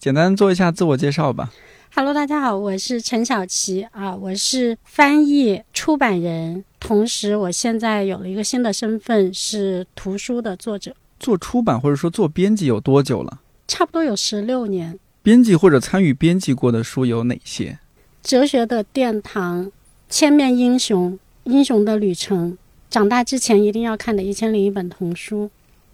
简单做一下自我介绍吧。Hello，大家好，我是陈小琪啊，我是翻译出版人，同时我现在有了一个新的身份是图书的作者，做出版或者说做编辑有多久了？差不多有十六年。编辑或者参与编辑过的书有哪些？哲学的殿堂、千面英雄、英雄的旅程、长大之前一定要看的《一千零一本童书》、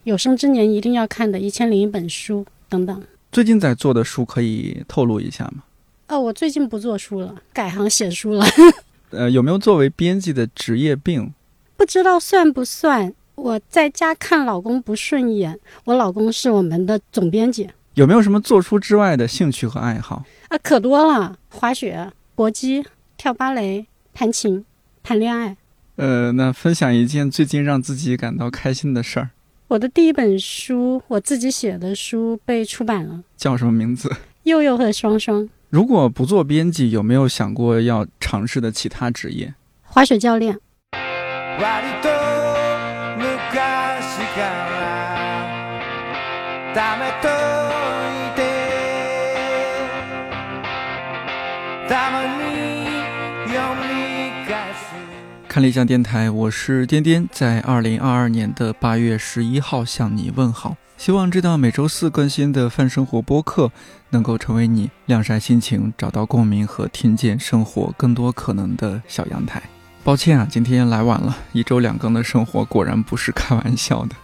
有生之年一定要看的《一千零一本书》等等。最近在做的书可以透露一下吗？哦，我最近不做书了，改行写书了。呃，有没有作为编辑的职业病？不知道算不算？我在家看老公不顺眼，我老公是我们的总编辑有没有什么做书之外的兴趣和爱好？啊，可多了，滑雪、搏击、跳芭蕾、弹琴、谈恋爱。呃，那分享一件最近让自己感到开心的事儿，我的第一本书，我自己写的书被出版了，《叫什么名字？佑佑和双双》。如果不做编辑，有没有想过要尝试的其他职业？滑雪教练。看理想电台，我是颠颠，在二零二二年的八月十一号向你问好。希望这档每周四更新的泛生活播客，能够成为你晾晒心情、找到共鸣和听见生活更多可能的小阳台。抱歉啊，今天来晚了，一周两更的生活果然不是开玩笑的。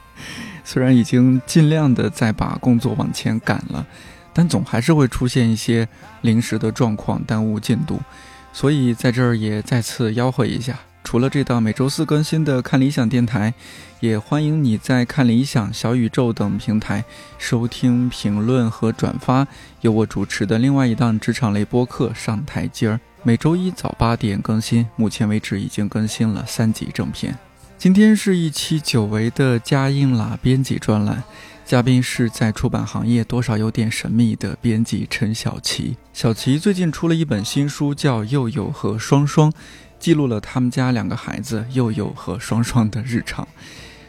虽然已经尽量的在把工作往前赶了，但总还是会出现一些临时的状况耽误进度，所以在这儿也再次吆喝一下。除了这档每周四更新的看理想电台，也欢迎你在看理想、小宇宙等平台收听、评论和转发由我主持的另外一档职场类播客《上台阶儿》，每周一早八点更新。目前为止已经更新了三集正片。今天是一期久违的加印啦编辑专栏，嘉宾是在出版行业多少有点神秘的编辑陈小琪。小琪最近出了一本新书，叫《佑佑和双双》。记录了他们家两个孩子佑佑和双双的日常。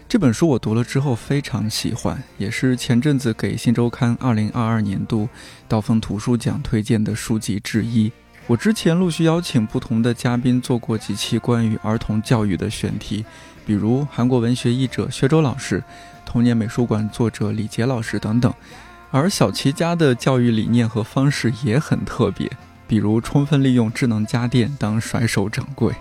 这本书我读了之后非常喜欢，也是前阵子给《新周刊》2022年度刀锋图书奖推荐的书籍之一。我之前陆续邀请不同的嘉宾做过几期关于儿童教育的选题，比如韩国文学译者薛周老师、童年美术馆作者李杰老师等等。而小齐家的教育理念和方式也很特别。比如充分利用智能家电当甩手掌柜，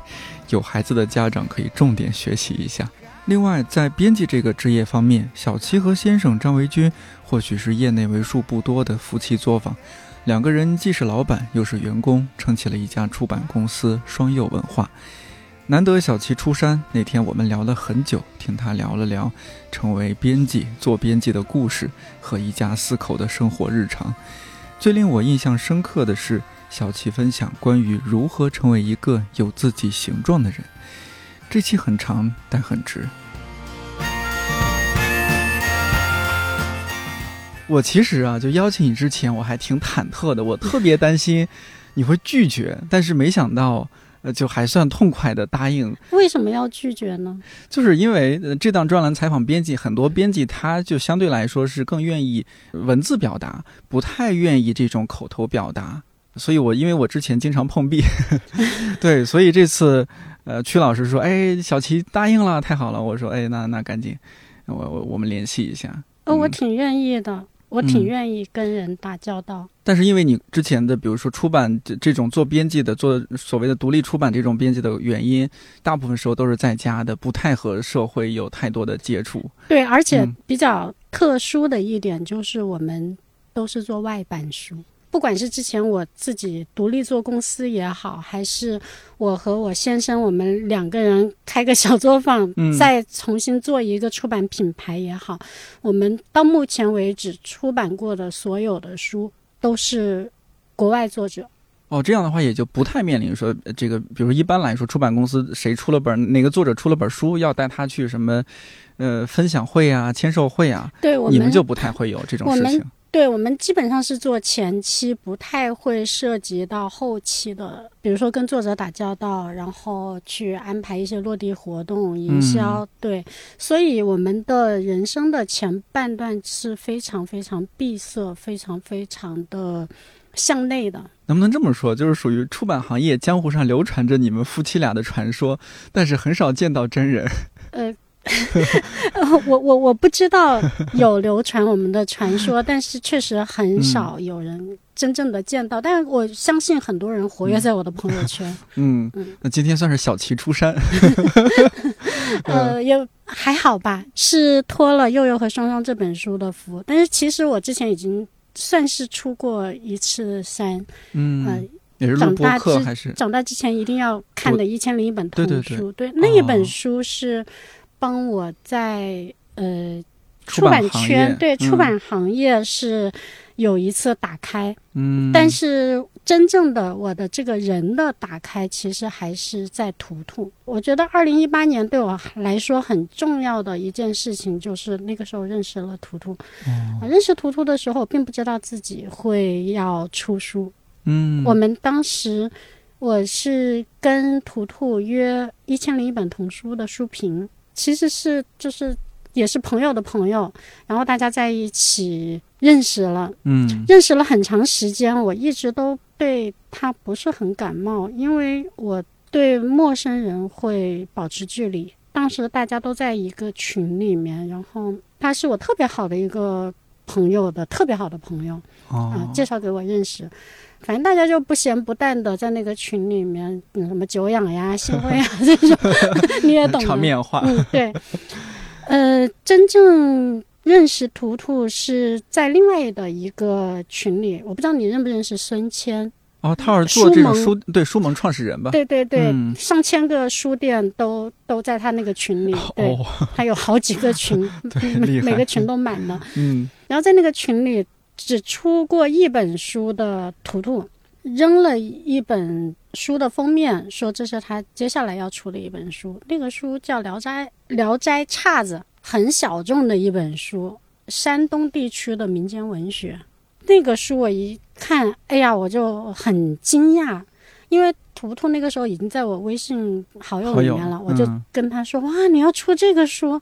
有孩子的家长可以重点学习一下。另外，在编辑这个职业方面，小七和先生张维军或许是业内为数不多的夫妻作坊。两个人既是老板又是员工，撑起了一家出版公司双佑文化。难得小七出山，那天我们聊了很久，听他聊了聊成为编辑、做编辑的故事和一家四口的生活日常。最令我印象深刻的是。小琪分享关于如何成为一个有自己形状的人。这期很长，但很值。我其实啊，就邀请你之前，我还挺忐忑的，我特别担心你会拒绝，但是没想到，呃，就还算痛快的答应。为什么要拒绝呢？就是因为、呃、这档专栏采访编辑，很多编辑他就相对来说是更愿意文字表达，不太愿意这种口头表达。所以我因为我之前经常碰壁，对，所以这次，呃，曲老师说，哎，小齐答应了，太好了。我说，哎，那那赶紧，我我我们联系一下。呃，我挺愿意的，我挺愿意跟人打交道。但是因为你之前的，比如说出版这这种做编辑的，做所谓的独立出版这种编辑的原因，大部分时候都是在家的，不太和社会有太多的接触。对，而且嗯比较特殊的一点就是我们都是做外版书。不管是之前我自己独立做公司也好，还是我和我先生我们两个人开个小作坊，嗯再重新做一个出版品牌也好，我们到目前为止出版过的所有的书都是国外作者。哦，这样的话也就不太面临说呃这个，比如一般来说，出版公司谁出了本哪个作者出了本书，要带他去什么，呃，分享会啊、签售会啊，对我们就不太会有这种事情。对我们基本上是做前期，不太会涉及到后期的，比如说跟作者打交道，然后去安排一些落地活动、营销。对，所以我们的人生的前半段是非常非常闭塞、非常非常的向内的。能不能这么说，就是属于出版行业江湖上流传着你们夫妻俩的传说，但是很少见到真人。呃，我我我不知道有流传我们的传说，但是确实很少有人真正的见到。但是我相信很多人活跃在我的朋友圈。嗯嗯，那今天算是小齐出山。呃，也还好吧，是托了《佑佑和双双》这本书的福。但是其实我之前已经算是出过一次山。嗯，呃也是长大之还是？长大之前一定要看的《一千零一本童对书》对对那一哦本书是帮我在呃出出版圈对嗯出版行业是有一次打开，嗯，但是真正的我的这个人的打开，其实还是在图图。我觉得二零一八年对我来说很重要的一件事情，就是那个时候认识了图图。哦啊认识图图的时候，我并不知道自己会要出书。嗯，我们当时我是跟图图约一千零一本童书的书评，其实是就是也是朋友的朋友，然后大家在一起认识了。嗯认识了很长时间，我一直都对他不是很感冒，因为我对陌生人会保持距离。当时大家都在一个群里面，然后他是我特别好的一个朋友的特别好的朋友啊、哦，介绍给我认识。反正大家就不咸不淡的在那个群里面，嗯，什么久仰呀、幸会呀这种，你也懂的。场面话。嗯，对。呃，真正认识图图是在另外的一个群里，我不知道你认不认识孙谦。哦，他是做这种书书对书盟创始人吧？对对对，嗯上千个书店都都在他那个群里，对，哦，他有好几个群，每个群都满了。嗯然后在那个群里只出过一本书的图图，扔了一本书的封面，说这是他接下来要出的一本书。那个书叫《聊斋聊斋岔子》，很小众的一本书，山东地区的民间文学。那个书我一看，哎呀，我就很惊讶，因为图图那个时候已经在我微信好友里面了，我就嗯跟他说：“哇，你要出这个书！”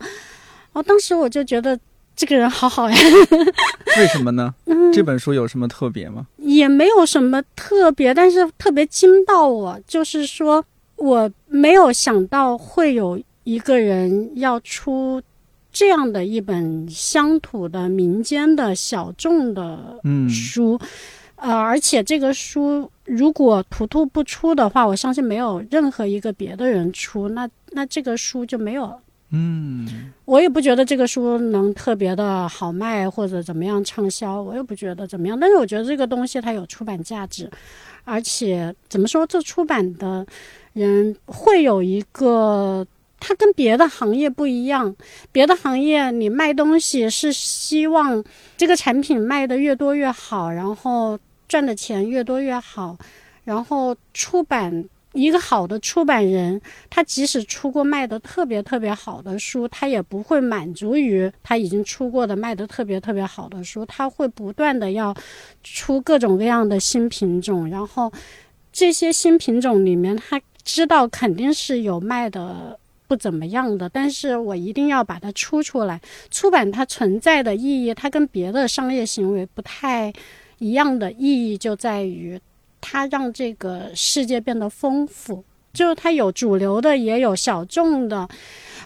哦，当时我就觉得这个人好好呀，为什么呢？嗯，这本书有什么特别吗？也没有什么特别，但是特别惊到我，就是说我没有想到会有一个人要出这样的一本乡土的民间的小众的嗯书，呃，而且这个书如果图图不出的话，我相信没有任何一个别的人出，那那这个书就没有嗯我也不觉得这个书能特别的好卖或者怎么样畅销，我也不觉得怎么样。但是我觉得这个东西它有出版价值，而且怎么说，做出版的人会有一个，它跟别的行业不一样。别的行业你卖东西是希望这个产品卖的越多越好，然后赚的钱越多越好，然后出版。一个好的出版人，他即使出过卖的特别特别好的书，他也不会满足于他已经出过的卖的特别特别好的书，他会不断的要出各种各样的新品种，然后这些新品种里面，他知道肯定是有卖的不怎么样的，但是我一定要把它出出来。出版它存在的意义，它跟别的商业行为不太一样的意义就在于。它让这个世界变得丰富，就是它有主流的，也有小众的，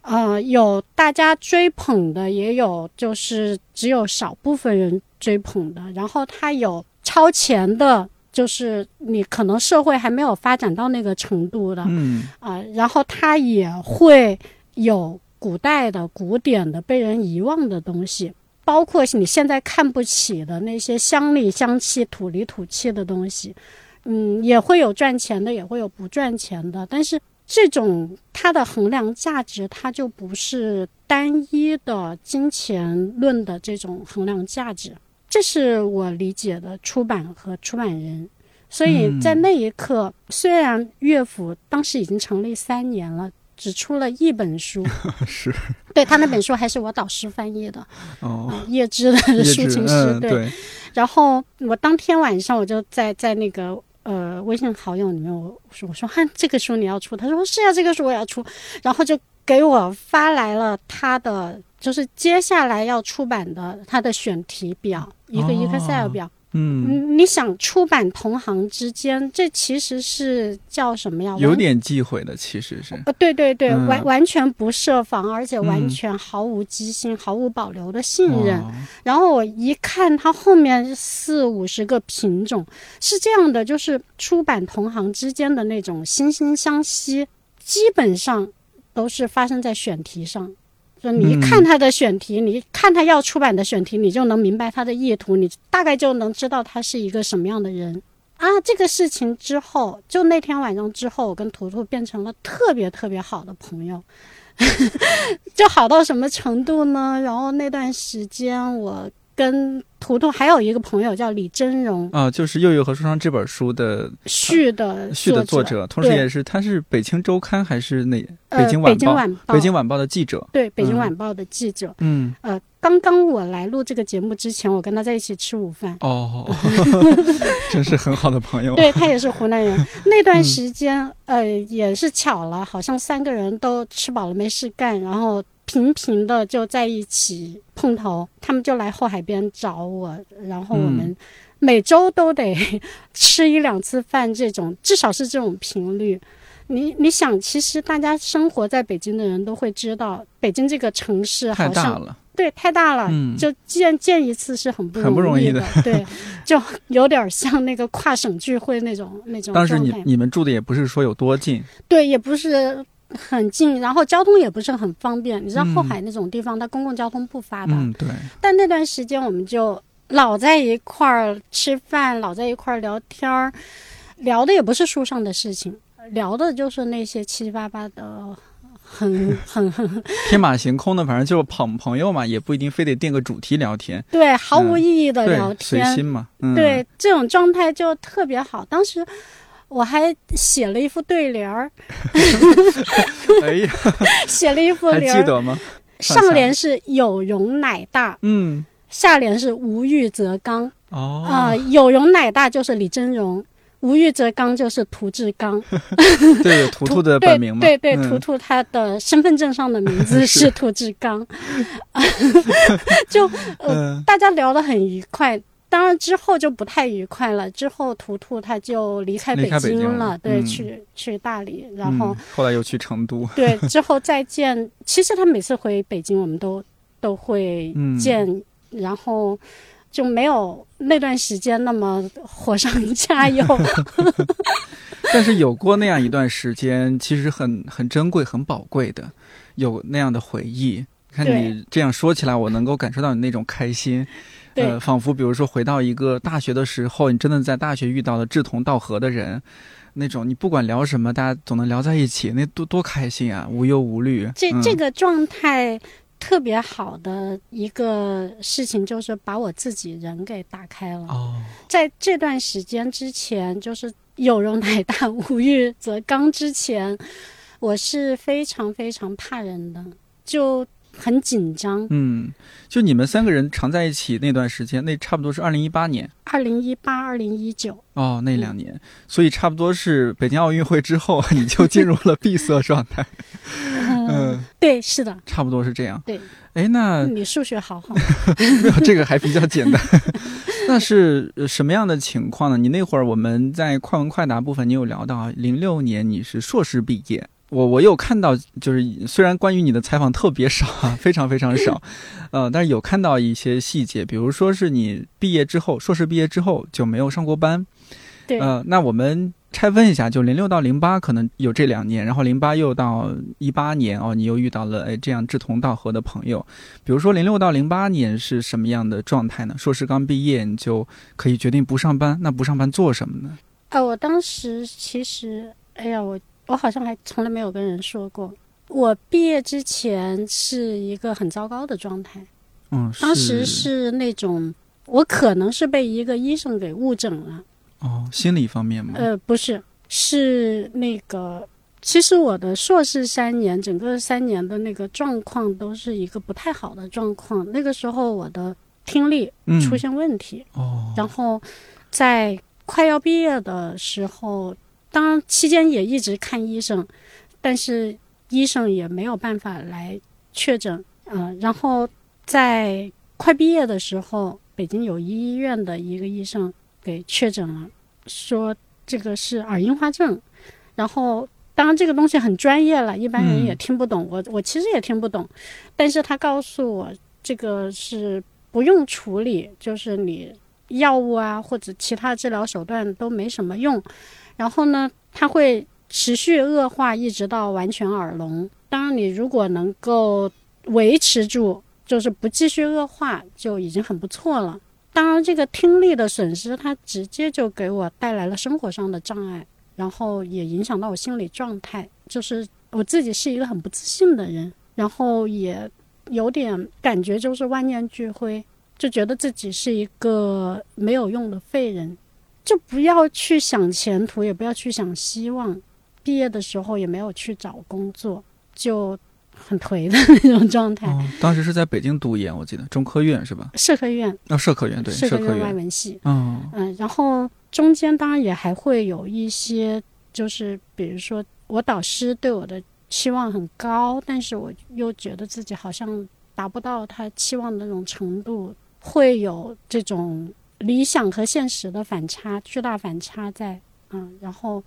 呃，有大家追捧的，也有就是只有少部分人追捧的。然后它有超前的，就是你可能社会还没有发展到那个程度的，嗯啊、然后它也会有古代的、古典的、被人遗忘的东西，包括你现在看不起的那些乡里乡气、土里土气的东西，嗯，也会有赚钱的，也会有不赚钱的，但是。这种它的衡量价值，它就不是单一的金钱论的这种衡量价值，这是我理解的出版和出版人。所以在那一刻，虽然乐府当时已经成立三年了，只出了一本书，是。对他那本书还是我导师翻译的，哦，啊，叶芝的抒情诗，嗯对，对，然后我当天晚上我就在在那个呃微信好友里面，我说我说哈这个书你要出，他说是啊这个书我要出，然后就给我发来了他的就是接下来要出版的它的选题表，一个哦 Excel 表。嗯，嗯，你想出版同行之间，这其实是叫什么呀？有点忌讳的，其实是。呃，对对对，嗯完完全不设防，而且完嗯全毫无机心、毫无保留的信任。哦然后我一看，它后面四五十个品种是这样的，就是出版同行之间的那种惺惺相惜，基本上都是发生在选题上。就你一看他的选题，你一看他要出版的选题，你就能明白他的意图，你大概就能知道他是一个什么样的人啊。这个事情之后，就那天晚上之后，我跟图图变成了特别特别好的朋友。就好到什么程度呢？然后那段时间，我跟图图还有一个朋友叫李真荣，啊，就是《幼幼和说唱》这本书的序的序的作者，同时也是他是北京周刊还是哪呃北京晚报？北京晚报，北京晚报的记者。对北京嗯晚报的记者。嗯，呃，刚刚我来录这个节目之前，我跟他在一起吃午饭。哦，真是很好的朋友。对他也是湖南人。那段嗯时间，呃，也是巧了，好像三个人都吃饱了没事干，然后频频的就在一起碰头。他们就来后海边找我，然后我们嗯每周都得吃一两次饭，这种至少是这种频率。你你想，其实大家生活在北京的人都会知道，北京这个城市太大好像了。对太大了，嗯就见见一次是很不很不容易的，对，就有点像那个跨省聚会那种那种当时你你们住的也不是说有多近，对，也不是很近，然后交通也不是很方便。你知道嗯后海那种地方，它公共交通不发达，嗯，对，但那段时间我们就老在一块儿吃饭，老在一块儿聊天儿，聊的也不是书上的事情，聊的就是那些七七八八的。很很很天马行空的，反正就是朋朋友嘛，也不一定非得定个主题聊天，对毫无意义的对聊，随天，心嘛，嗯，对，这种状态就特别好。当时我还写了一副对联儿，哎呀，写了一副联儿，记得吗？上联是有容乃大，嗯，下联是无欲则刚哦，啊、有容乃大就是李真荣。无欲则刚就是涂志刚，对，图图的本名嘛，对对对，嗯图图他的身份证上的名字是涂志刚，就呃嗯大家聊得很愉快。当然之后就不太愉快了，之后图图他就离开北京京了对，嗯去去大理，然后嗯、后来又去成都，对，之后再见。其实他每次回北京，我们都都会嗯见，然后就没有那段时间那么火上加油。但是有过那样一段时间，其实很很珍贵、很宝贵的，有那样的回忆。看你这样说起来，我能够感受到你那种开心，对呃，仿佛比如说回到一个大学的时候，你真的在大学遇到了志同道合的人，那种你不管聊什么，大家总能聊在一起，那多多开心啊，无忧无虑。这嗯、这个状态特别好的一个事情，就是把我自己人给打开了。哦，在这段时间之前，就是有容乃大，无欲则刚之前，我是非常非常怕人的，就很紧张。嗯，就你们三个人常在一起那段时间，那差不多是二零一八年。二零一八、二零一九，哦，那两年，所以差不多是北京奥运会之后，你就进入了闭塞状态。嗯，对，是的，差不多是这样。对，哎，那你数学好好。没有这个还比较简单。那是呃什么样的情况呢？你那会儿我们在快问快答部分，你有聊到啊，零六年你是硕士毕业。我我有看到，就是虽然关于你的采访特别少啊，非常非常少，呃，但是有看到一些细节，比如说是你毕业之后，硕士毕业之后就没有上过班，对，呃，那我们拆分一下，就零六到零八可能有这两年，然后零八又到一八年哦，你又遇到了哎这样志同道合的朋友。比如说零六到零八年是什么样的状态呢？硕士刚毕业，你就可以决定不上班，那不上班做什么呢？啊，我当时其实，哎呀，我我好像还从来没有跟人说过，我毕业之前是一个很糟糕的状态。嗯，当时是那种，我可能是被一个医生给误诊了。哦，心理方面吗？呃，不是，是那个。其实我的硕士三年，整个三年的那个状况都是一个不太好的状况。那个时候我的听力嗯出现问题，哦，然后在快要毕业的时候，当期间也一直看医生，但是医生也没有办法来确诊。嗯、然后在快毕业的时候，北京友谊医院的一个医生给确诊了，说这个是耳硬化症。然后，当然这个东西很专业了，一般人也听不懂。我我其实也听不懂，但是他告诉我这个是不用处理，就是你药物啊或者其他治疗手段都没什么用。然后呢，它会持续恶化，一直到完全耳聋。当然，你如果能够维持住，就是不继续恶化，就已经很不错了。当然，这个听力的损失，它直接就给我带来了生活上的障碍，然后也影响到我心理状态。就是我自己是一个很不自信的人，然后也有点感觉就是万念俱灰，就觉得自己是一个没有用的废人，就不要去想前途，也不要去想希望。毕业的时候也没有去找工作，就很颓的 那种状态。哦，当时是在北京读研，我记得中科院是吧？社科院，啊，社科院对，社科院外文系，嗯嗯，然后中间当然也还会有一些，就是比如说我导师对我的期望很高，但是我又觉得自己好像达不到他期望的那种程度，会有这种理想和现实的反差，巨大反差在，嗯，然后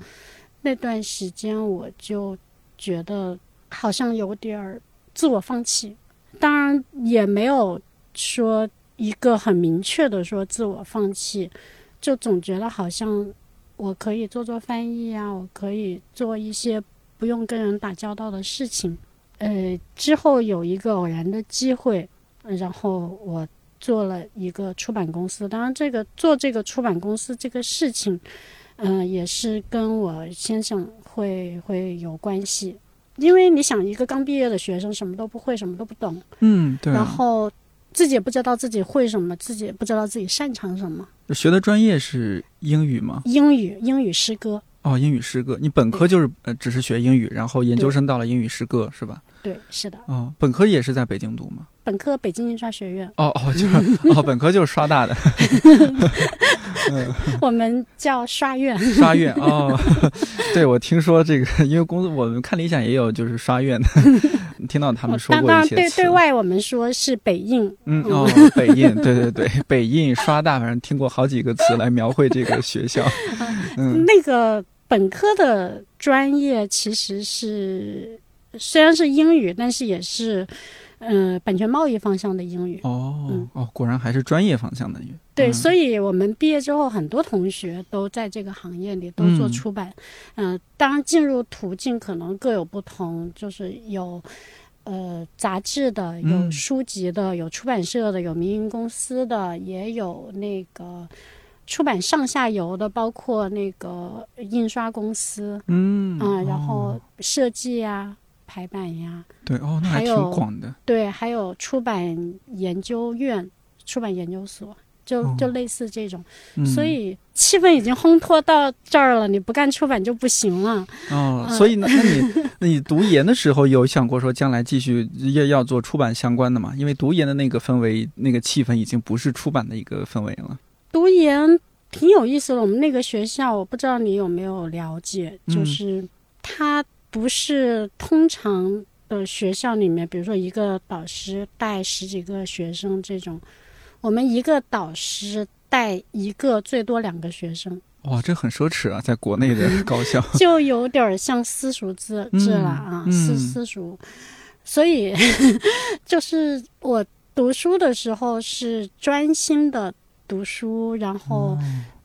那段时间我就觉得好像有点儿自我放弃，当然也没有说一个很明确的说自我放弃，就总觉得好像我可以做做翻译啊，我可以做一些不用跟人打交道的事情。呃，之后有一个偶然的机会，然后我做了一个出版公司。当然，这个做这个出版公司这个事情，嗯、也是跟我先生会会有关系。因为你想，一个刚毕业的学生什么都不会，什么都不懂，嗯，对啊。然后自己也不知道自己会什么，自己也不知道自己擅长什么。学的专业是英语吗？英语，英语诗歌，哦，英语诗歌。你本科就是呃只是学英语，然后研究生到了英语诗歌是吧？对，是的。哦，本科也是在北京读吗？本科北京印刷学院，哦哦，就是哦，本科就是刷大的 我们叫刷院。刷院哦。对，我听说这个，因为公司我们看理想也有就是刷院的，听到他们说过一些词。对对外我们说是北印，嗯哦，北印，对对对，北印刷大，反正听过好几个词来描绘这个学校。嗯那个本科的专业其实是虽然是英语，但是也是呃版权贸易方向的英语。哦嗯哦，果然还是专业方向的英语。对，嗯所以我们毕业之后，很多同学都在这个行业里都做嗯出版。嗯、当然进入途径可能各有不同，就是有呃杂志的，有嗯书籍的，有出版社的，有民营公司的，也有那个出版上下游的，包括那个印刷公司嗯啊、然后哦设计呀、排版呀，对哦，那还挺广的。对，还有出版研究院、出版研究所，就哦就类似这种。嗯所以气氛已经烘托到这儿了，你不干出版就不行了。哦，嗯所以呢，那你那你读研的时候有想过说将来继续要要做出版相关的吗？因为读研的那个氛围、那个气氛已经不是出版的一个氛围了。读研挺有意思的，我们那个学校，我不知道你有没有了解，嗯就是它不是通常的学校里面，比如说一个导师带十几个学生这种，我们一个导师带一个最多两个学生。哇，这很奢侈啊，在国内的 高校。就有点儿像私塾制制了啊，嗯私嗯私塾，所以 就是我读书的时候是专心的读书，然后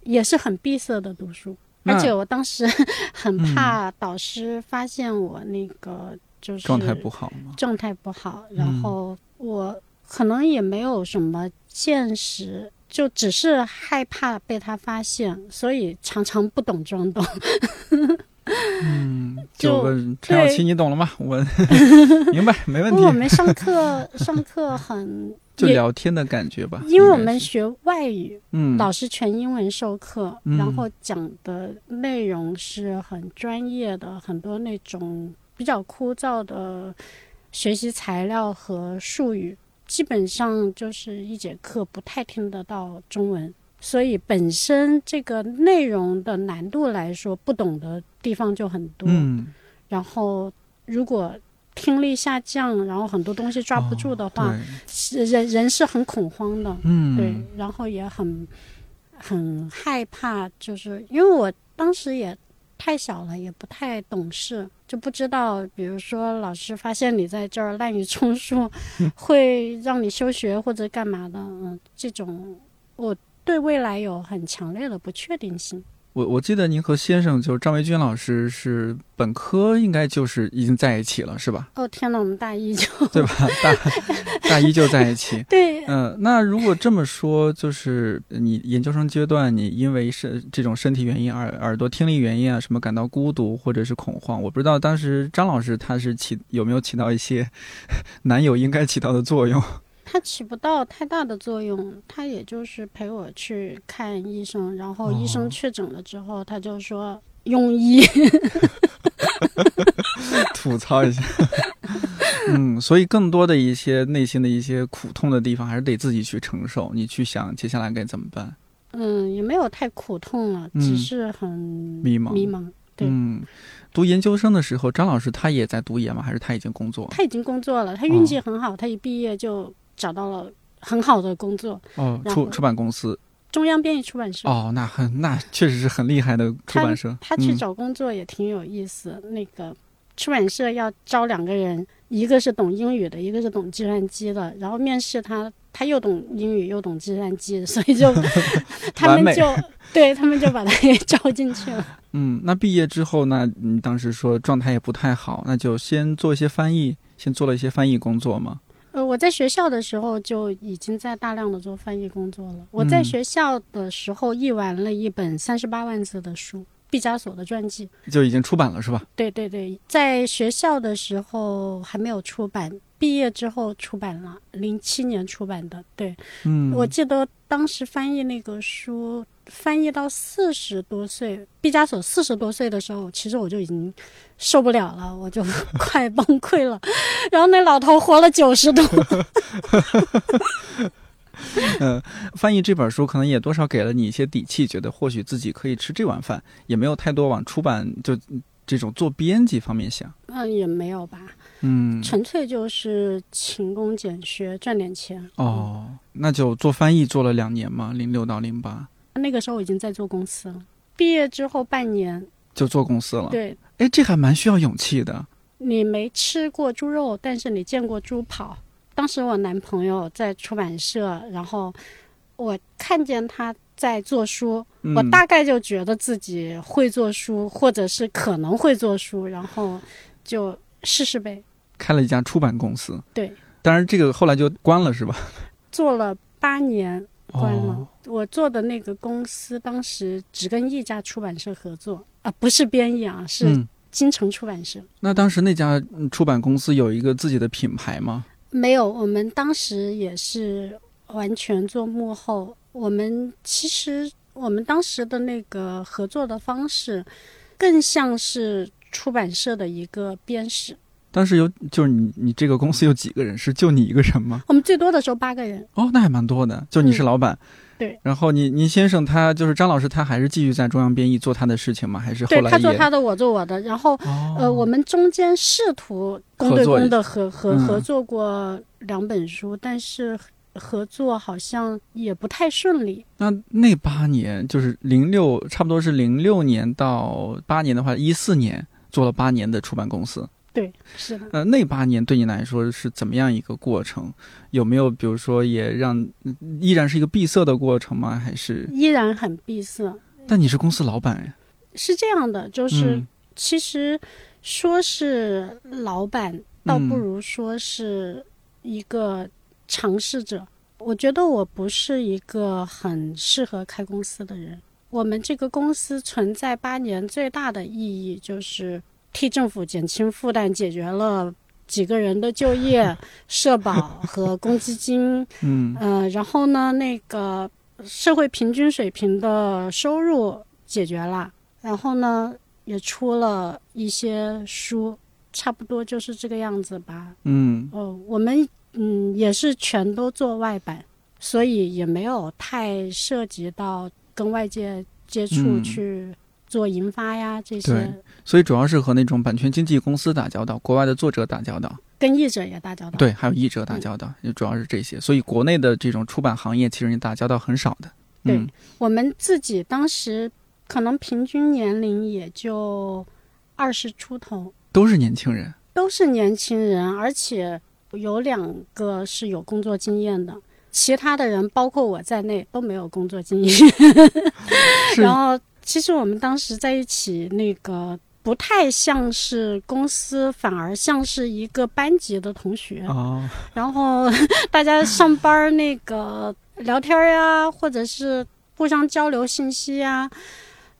也是很闭塞的读书，那而且我当时 很嗯怕导师发现我那个就是状态不好吗？状态不好，嗯然后我可能也没有什么见识，就只是害怕被他发现，所以常常不懂装懂。嗯，就陈小七，你懂了吗？我 明白，没问题。因为我们上课上课很 就聊天的感觉吧。因为我们学外语，嗯老师全英文授课，嗯然后讲的内容是很专业的，很多那种比较枯燥的学习材料和术语，基本上就是一节课不太听得到中文，所以本身这个内容的难度来说，不懂的地方就很多。嗯，然后如果听力下降，然后很多东西抓不住的话，哦是人人是很恐慌的。嗯，对，然后也很很害怕，就是因为我当时也太小了，也不太懂事，就不知道，比如说老师发现你在这儿滥竽充数，会让你休学或者干嘛的，嗯，这种我对未来有很强烈的不确定性。我我记得您和先生就是张维军老师是本科应该就是已经在一起了，是吧？哦天呐，我们大一就 对吧？大大一就在一起。对，嗯、那如果这么说，就是你研究生阶段，你因为是这种身体原因、耳耳朵听力原因啊，什么感到孤独或者是恐慌，我不知道当时张老师他是起有没有起到一些 男友应该起到的作用？它起不到太大的作用，它也就是陪我去看医生，然后医哦生确诊了之后，他就说庸医。吐槽一下。嗯，所以更多的一些内心的一些苦痛的地方，还是得自己去承受。你去想接下来该怎么办。嗯，也没有太苦痛了，嗯只是很迷茫迷茫。对嗯，读研究生的时候，张老师他也在读研吗？还是他已经工作？他已经工作了，他运气哦很好，他一毕业就找到了很好的工作，哦，出出版公司。中央编译出版社。哦，那很那确实是很厉害的出版社。他去嗯找工作也挺有意思，那个出版社要招两个人，一个是懂英语的，一个是懂计算机的，然后面试他，他又懂英语又懂计算机，所以就 他们就对他们就把他给招进去了。嗯，那毕业之后，呢你当时说状态也不太好，那就先做一些翻译，先做了一些翻译工作嘛。呃，我在学校的时候就已经在大量的做翻译工作了。我在嗯学校的时候译完了一本三十八万字的书，毕加索的传记。就已经出版了是吧？对对对，在学校的时候还没有出版，毕业之后出版了，零七年出版的。对，嗯，我记得当时翻译那个书，翻译到四十多岁，毕加索四十多岁的时候，其实我就已经受不了了，我就 快崩溃了。然后那老头活了九十多，呃，翻译这本书可能也多少给了你一些底气，觉得或许自己可以吃这碗饭，也没有太多往出版就这种做编辑方面想。嗯，也没有吧，嗯，纯粹就是勤工俭学赚点钱。哦，那就做翻译做了两年嘛，零六到零八那个时候已经在做公司了，毕业之后半年，就做公司了。对哎，这还蛮需要勇气的。你没吃过猪肉，但是你见过猪跑。当时我男朋友在出版社，然后我看见他在做书，嗯、我大概就觉得自己会做书，或者是可能会做书，然后就试试呗。开了一家出版公司。对，当然这个后来就关了是吧？做了八年，关了。哦我做的那个公司当时只跟一家出版社合作啊，不是编译啊，是嗯，京城出版社。那当时那家嗯出版公司有一个自己的品牌吗？没有，我们当时也是完全做幕后。我们其实我们当时的那个合作的方式，更像是出版社的一个编室。当时有就是你你这个公司有几个人？是就你一个人吗？我们最多的时候八个人，哦，那还蛮多的。就你是老板。嗯对。然后你您先生他就是张老师，他还是继续在中央编译做他的事情吗？还是后对来对他做他的，我做我的。然后哦呃，我们中间试图公对公的合合嗯合作过两本书，但是合作好像也不太顺利。那那八年就是零六，差不多是零六年到八年的话，一四年做了八年的出版公司。对，是的。呃，那八年对你来说是怎么样一个过程？有没有比如说也让嗯依然是一个闭塞的过程吗？还是？依然很闭塞。但你是公司老板呀，是这样的，就是、嗯其实说是老板，倒不嗯如说是一个尝试者。我觉得我不是一个很适合开公司的人。我们这个公司存在八年，最大的意义就是替政府减轻负担，解决了几个人的就业、社保和公积金 嗯呃，然后呢，那个社会平均水平的收入解决了，然后呢，也出了一些书，差不多就是这个样子吧。嗯哦，我们嗯，也是全都做外版，所以也没有太涉及到跟外界接触嗯去做研发呀、这对些，所以主要是和那种版权经纪公司打交道，国外的作者打交道，跟译者也打交道。对，还有译者打交道，也主要是这些。所以国内的这种出版行业，其实你打交道很少的。对嗯，我们自己当时可能平均年龄也就二十出头，都是年轻人。都是年轻人，而且有两个是有工作经验的，其他的人包括我在内都没有工作经验。然后其实我们当时在一起，那个不太像是公司，反而像是一个班级的同学。哦，然后大家上班儿那个聊天儿呀，或者是互相交流信息呀，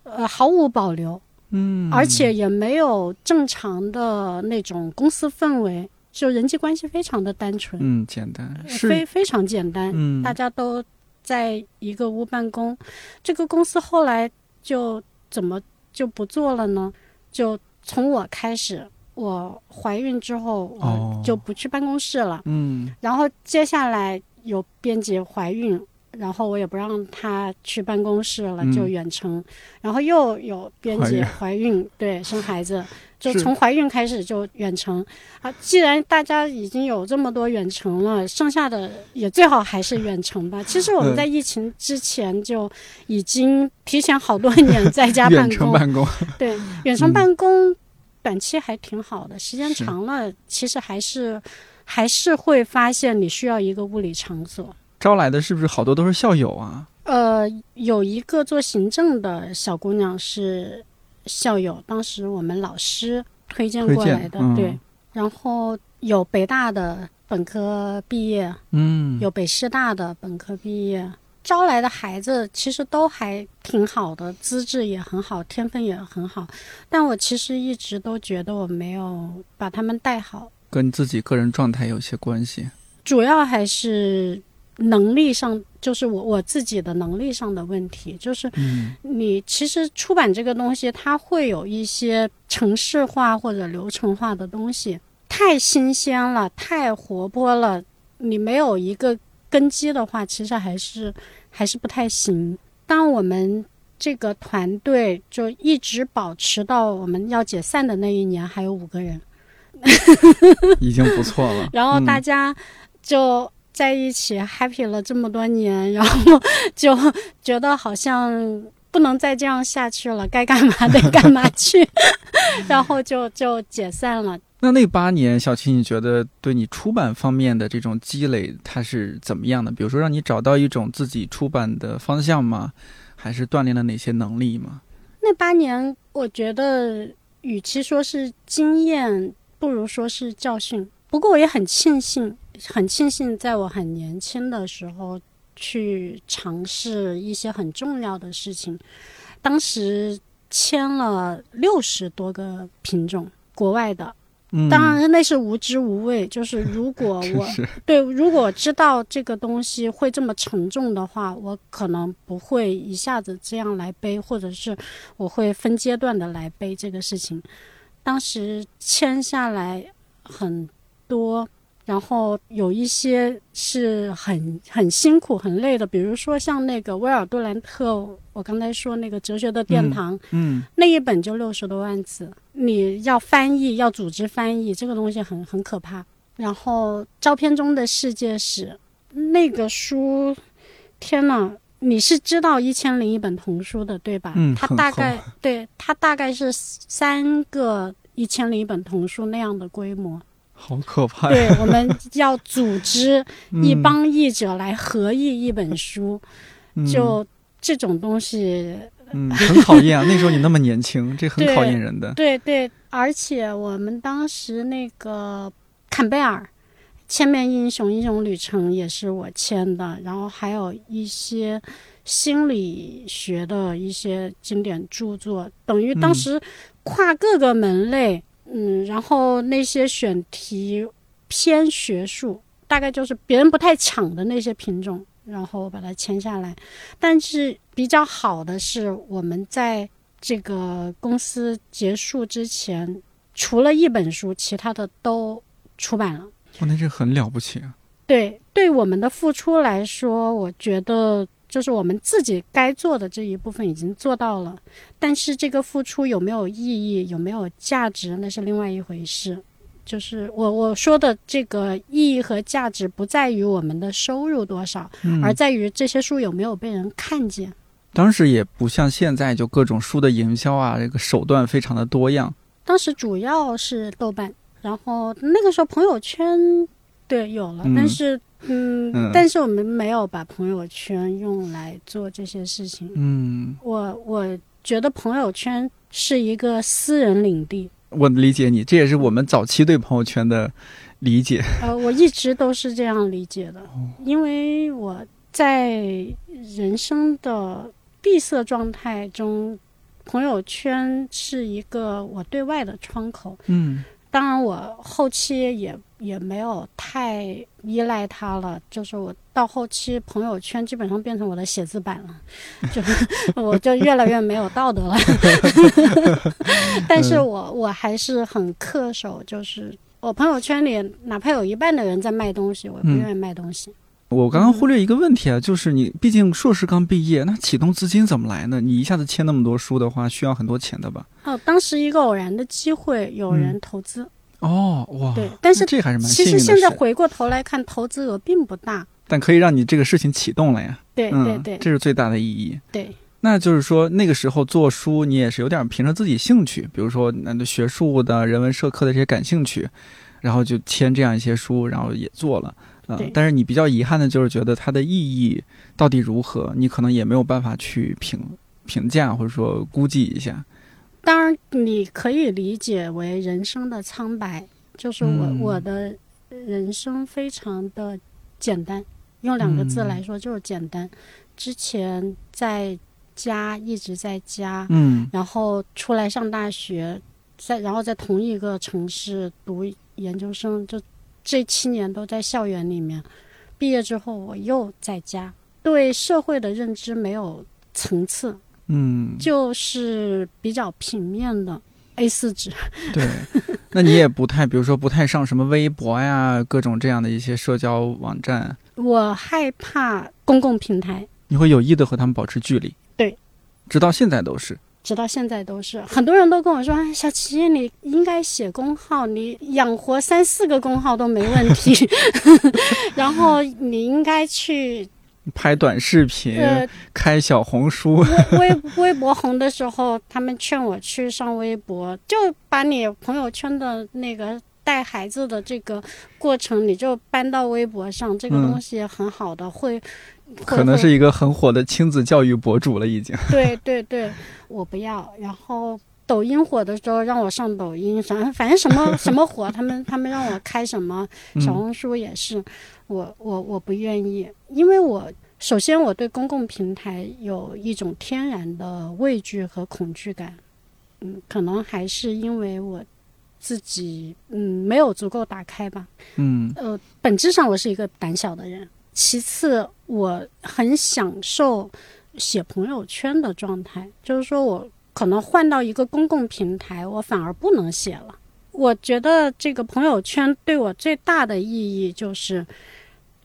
呃，毫无保留。嗯，而且也没有正常的那种公司氛围，就人际关系非常的单纯，嗯，简单非非常简单，嗯，大家都在一个屋办公。这个公司后来就怎么就不做了呢？就从我开始，我怀孕之后，哦我就不去办公室了。嗯然后接下来有编辑怀孕，然后我也不让她去办公室了，嗯就远程。然后又有编辑怀孕，对，生孩子，就从怀孕开始就远程啊。既然大家已经有这么多远程了，剩下的也最好还是远程吧。其实我们嗯在疫情之前就已经提前好多年 在家办远程公，办公，对，远程嗯办公短期还挺好的，时间长了，其实还是还是会发现你需要一个物理场所。招来的是不是好多都是校友啊？呃，有一个做行政的小姑娘是校友，当时我们老师推荐过来的，嗯对。然后有北大的本科毕业，嗯，有北师大的本科毕业，招来的孩子其实都还挺好的，资质也很好，天分也很好。但我其实一直都觉得我没有把他们带好，跟自己个人状态有些关系。主要还是能力上，就是我我自己的能力上的问题。就是嗯你其实出版这个东西，它会有一些程式化或者流程化的东西，太新鲜了，太活泼了，你没有一个根基的话，其实还是还是不太行。当我们这个团队就一直保持到我们要解散的那一年，还有五个人。已经不错了。然后大嗯家就在一起 happy 了这么多年，然后 就觉得好像不能再这样下去了，该干嘛 得干嘛去，然后就就解散了。那那八年，小七，你觉得对你出版方面的这种积累，它是怎么样的？比如说，让你找到一种自己出版的方向吗？还是锻炼了哪些能力吗？那八年，我觉得与其说是经验，不如说是教训。不过我也很庆幸，很庆幸在我很年轻的时候去尝试一些很重要的事情。当时签了六十多个品种，国外的，嗯，当然那是无知无畏。就是如果我 对，如果知道这个东西会这么沉重的话，我可能不会一下子这样来背，或者是我会分阶段的来背这个事情。当时签下来很多，然后有一些是很很辛苦、很累的，比如说像那个威尔杜兰特，我刚才说那个哲学的殿堂，嗯那一本就六十多万字，你要翻译，要组织翻译，这个东西很很可怕。然后照片中的世界史那个书，天呐，你是知道《一千零一本童书》的对吧？嗯它大概对它大概是三个《一千零一本童书》那样的规模。好可怕呀！对，我们 要组织一嗯帮译者来合译一本书，嗯就这种东西嗯很考验啊。那时候你那么年轻，这很考验人的。对对，而且我们当时那个坎贝尔《千面英雄英雄旅程》也是我签的，然后还有一些心理学的一些经典著作，等于当嗯时跨各个门类，嗯然后那些选题偏学术，大概就是别人不太抢的那些品种，然后把它签下来。但是比较好的是，我们在这个公司结束之前，除了一本书，其他的都出版了。哇，那这很了不起啊！对，对我们的付出来说，我觉得就是我们自己该做的这一部分已经做到了，但是这个付出有没有意义、有没有价值，那是另外一回事。就是我我说的这个意义和价值，不在于我们的收入多少，嗯而在于这些书有没有被人看见。当时也不像现在，就各种书的营销啊，这个手段非常的多样。当时主要是豆瓣，然后那个时候朋友圈对有了，嗯但是嗯嗯但是我们没有把朋友圈用来做这些事情。嗯，我我觉得朋友圈是一个私人领地，我理解你，这也是我们早期对朋友圈的理解。呃，我一直都是这样理解的，哦因为我在人生的闭塞状态中，朋友圈是一个我对外的窗口。嗯当然，我后期也也没有太依赖它了。就是我到后期，朋友圈基本上变成我的写字板了，就 我就越来越没有道德了。但是我我还是很恪守，就是我朋友圈里哪怕有一半的人在卖东西，我也不嗯愿意卖东西。我刚刚忽略一个问题啊，就是你毕竟硕士刚毕业，那启动资金怎么来呢？你一下子签那么多书的话，需要很多钱的吧？哦，当时一个偶然的机会，有人投资，哦，哇，对但是这还是蛮其幸运的事，实现在回过头来看，投资额并不大。但可以让你这个事情启动了呀。对对嗯，对这是最大的意义。对，那就是说，那个时候做书，你也是有点凭着自己兴趣，比如说那个学术的、人文社科的这些感兴趣，然后就签这样一些书，然后也做了。呃，但是你比较遗憾的就是觉得它的意义到底如何，你可能也没有办法去评评价或者说估计一下。当然，你可以理解为人生的苍白，就是我、嗯我的人生非常的简单，用两个字嗯来说就是简单。之前在家一直在家，嗯然后出来上大学，在然后在同一个城市读研究生，就这七年都在校园里面。毕业之后，我又在家，对社会的认知没有层次，嗯，就是比较平面的 A 四纸。对。那你也不太，比如说不太上什么微博呀，各种这样的一些社交网站，我害怕公共平台，你会有意的和他们保持距离。对，直到现在都是。直到现在都是很多人都跟我说：“哎，小齐，你应该写公号，你养活三四个公号都没问题。然后你应该去拍短视频，呃开小红书，微博红的时候，他们劝我去上微博，就把你朋友圈的那个带孩子的这个过程，你就搬到微博上，这个嗯东西很好的，会会可能是一个很火的亲子教育博主了，已经。对对对，我不要。然后抖音火的时候让我上抖音，反正反正什么 什么火，他们他们让我开什么，小嗯红书也是，我我我不愿意，因为我首先我对公共平台有一种天然的畏惧和恐惧感，嗯，可能还是因为我自己嗯没有足够打开吧，嗯呃，本质上我是一个胆小的人。其次，我很享受写朋友圈的状态，就是说我可能换到一个公共平台，我反而不能写了。我觉得这个朋友圈对我最大的意义就是，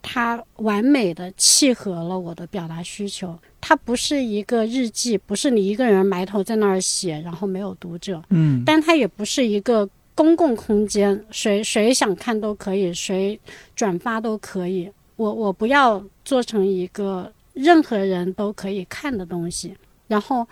它完美的契合了我的表达需求。它不是一个日记，不是你一个人埋头在那儿写，然后没有读者。嗯但它也不是一个公共空间，谁谁想看都可以，谁转发都可以。我我不要做成一个任何人都可以看的东西，然后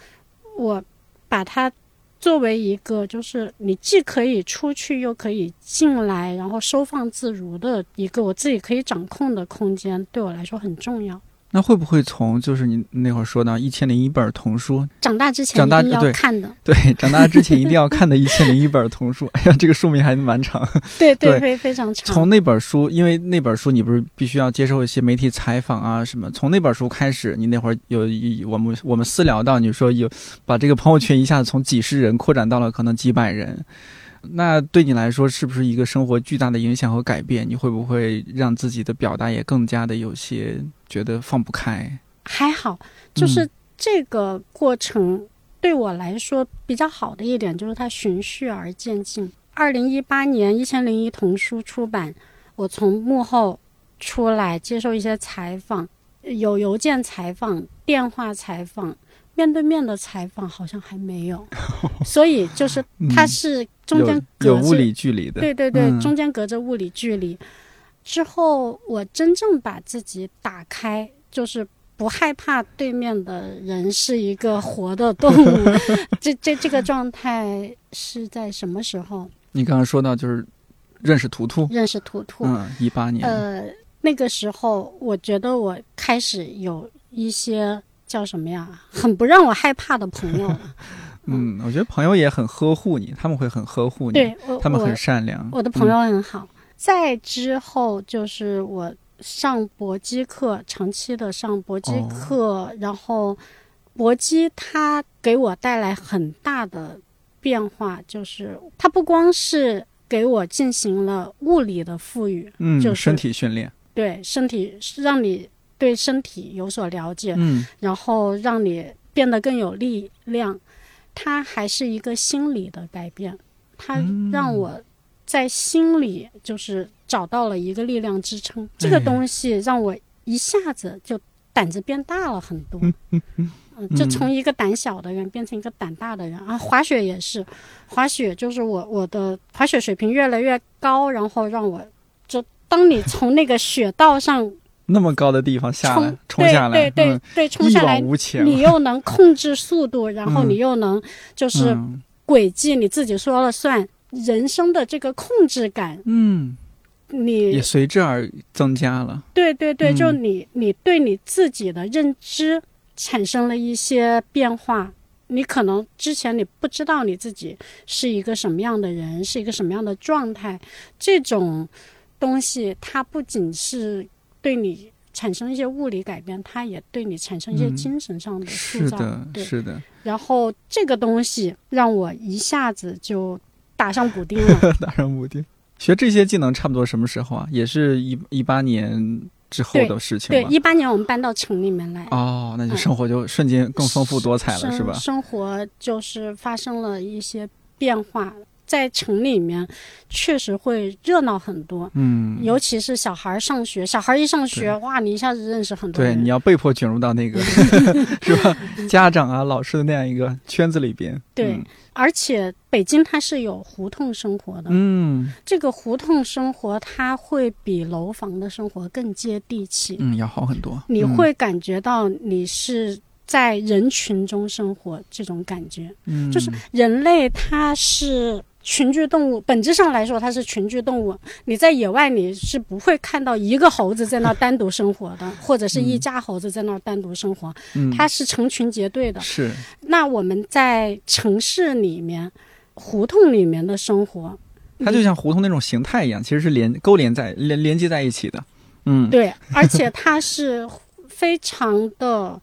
我把它作为一个就是你既可以出去又可以进来，然后收放自如的一个我自己可以掌控的空间，对我来说很重要。那会不会从就是你那会儿说到一千零一本童书，长大之前长大一定要对看的，对，长大之前一定要看的一千零一本童书，哎呀，这个书名还蛮长。对对非非常长。从那本书，因为那本书你不是必须要接受一些媒体采访啊什么，从那本书开始，你那会儿有一我们我们私聊到，你说有把这个朋友圈一下子从几十人扩展到了可能几百人。那对你来说是不是一个生活巨大的影响和改变？你会不会让自己的表达也更加的有些觉得放不开？还好，就是嗯这个过程对我来说比较好的一点，就是它循序而渐进。二零一八年《一千零一童书》出版，我从幕后出来接受一些采访，有邮件采访、电话采访，面对面的采访好像还没有，所以就是它是中间有有物理距离的，对对对，嗯。中间隔着物理距离。之后，我真正把自己打开，就是不害怕对面的人是一个活的动物。这这这个状态是在什么时候？你刚刚说到就是认识图图，认识图图？嗯，一八年，呃，那个时候我觉得我开始有一些叫什么呀，很不让我害怕的朋友。嗯，我觉得朋友也很呵护你，他们会很呵护你，对他们很善良。我的朋友很好。再之后就是我上搏击课，长期的上搏击哦课，然后搏击它给我带来很大的变化，就是它不光是给我进行了物理的赋予，嗯，就是身体训练，对身体让你对身体有所了解，嗯然后让你变得更有力量。它还是一个心理的改变，它嗯让我在心里就是找到了一个力量支撑。这个哎东西让我一下子就胆子变大了很多。嗯，就从一个胆小的人变成一个胆大的人啊！滑雪也是，滑雪就是我我的滑雪水平越来越高，然后让我就当你从那个雪道上那么高的地方下来，冲冲下来，对对对嗯，冲下来你又能控制速度，然后嗯。你又能就是嗯。轨迹你自己说了算，人生的这个控制感，嗯，你也随之而增加了。对对对，嗯。就你你对你自己的认知产生了一些变化。你可能之前你不知道你自己是一个什么样的人，是一个什么样的状态，这种东西它不仅是对你产生一些物理改变，它也对你产生一些嗯精神上的塑造。是的，是的，然后这个东西让我一下子就打上补丁了。打上补丁。学这些技能差不多什么时候啊？也是一一八年之后的事情对，吧？一八年我们搬到城里面来，哦，那就嗯生活就瞬间更丰富多彩了，生是吧？生活就是发生了一些变化，在城里面确实会热闹很多。嗯，尤其是小孩儿上学，小孩儿一上学，哇，你一下子认识很多对，你要被迫卷入到那个 是吧？家长啊、老师的那样一个圈子里边。对而且北京它是有胡同生活的，嗯这个胡同生活它会比楼房的生活更接地气。嗯，要好很多。你嗯会感觉到你是在人群中生活这种感觉，嗯，就是人类它是群居动物，本质上来说它是群居动物。你在野外你是不会看到一个猴子在那儿单独生活的，或者是一家猴子在那儿单独生活，嗯它是成群结队的。是那我们在城市里面、胡同里面的生活，它就像胡同那种形态一样，其实是连勾连在连连接在一起的。嗯，对，而且它是非常的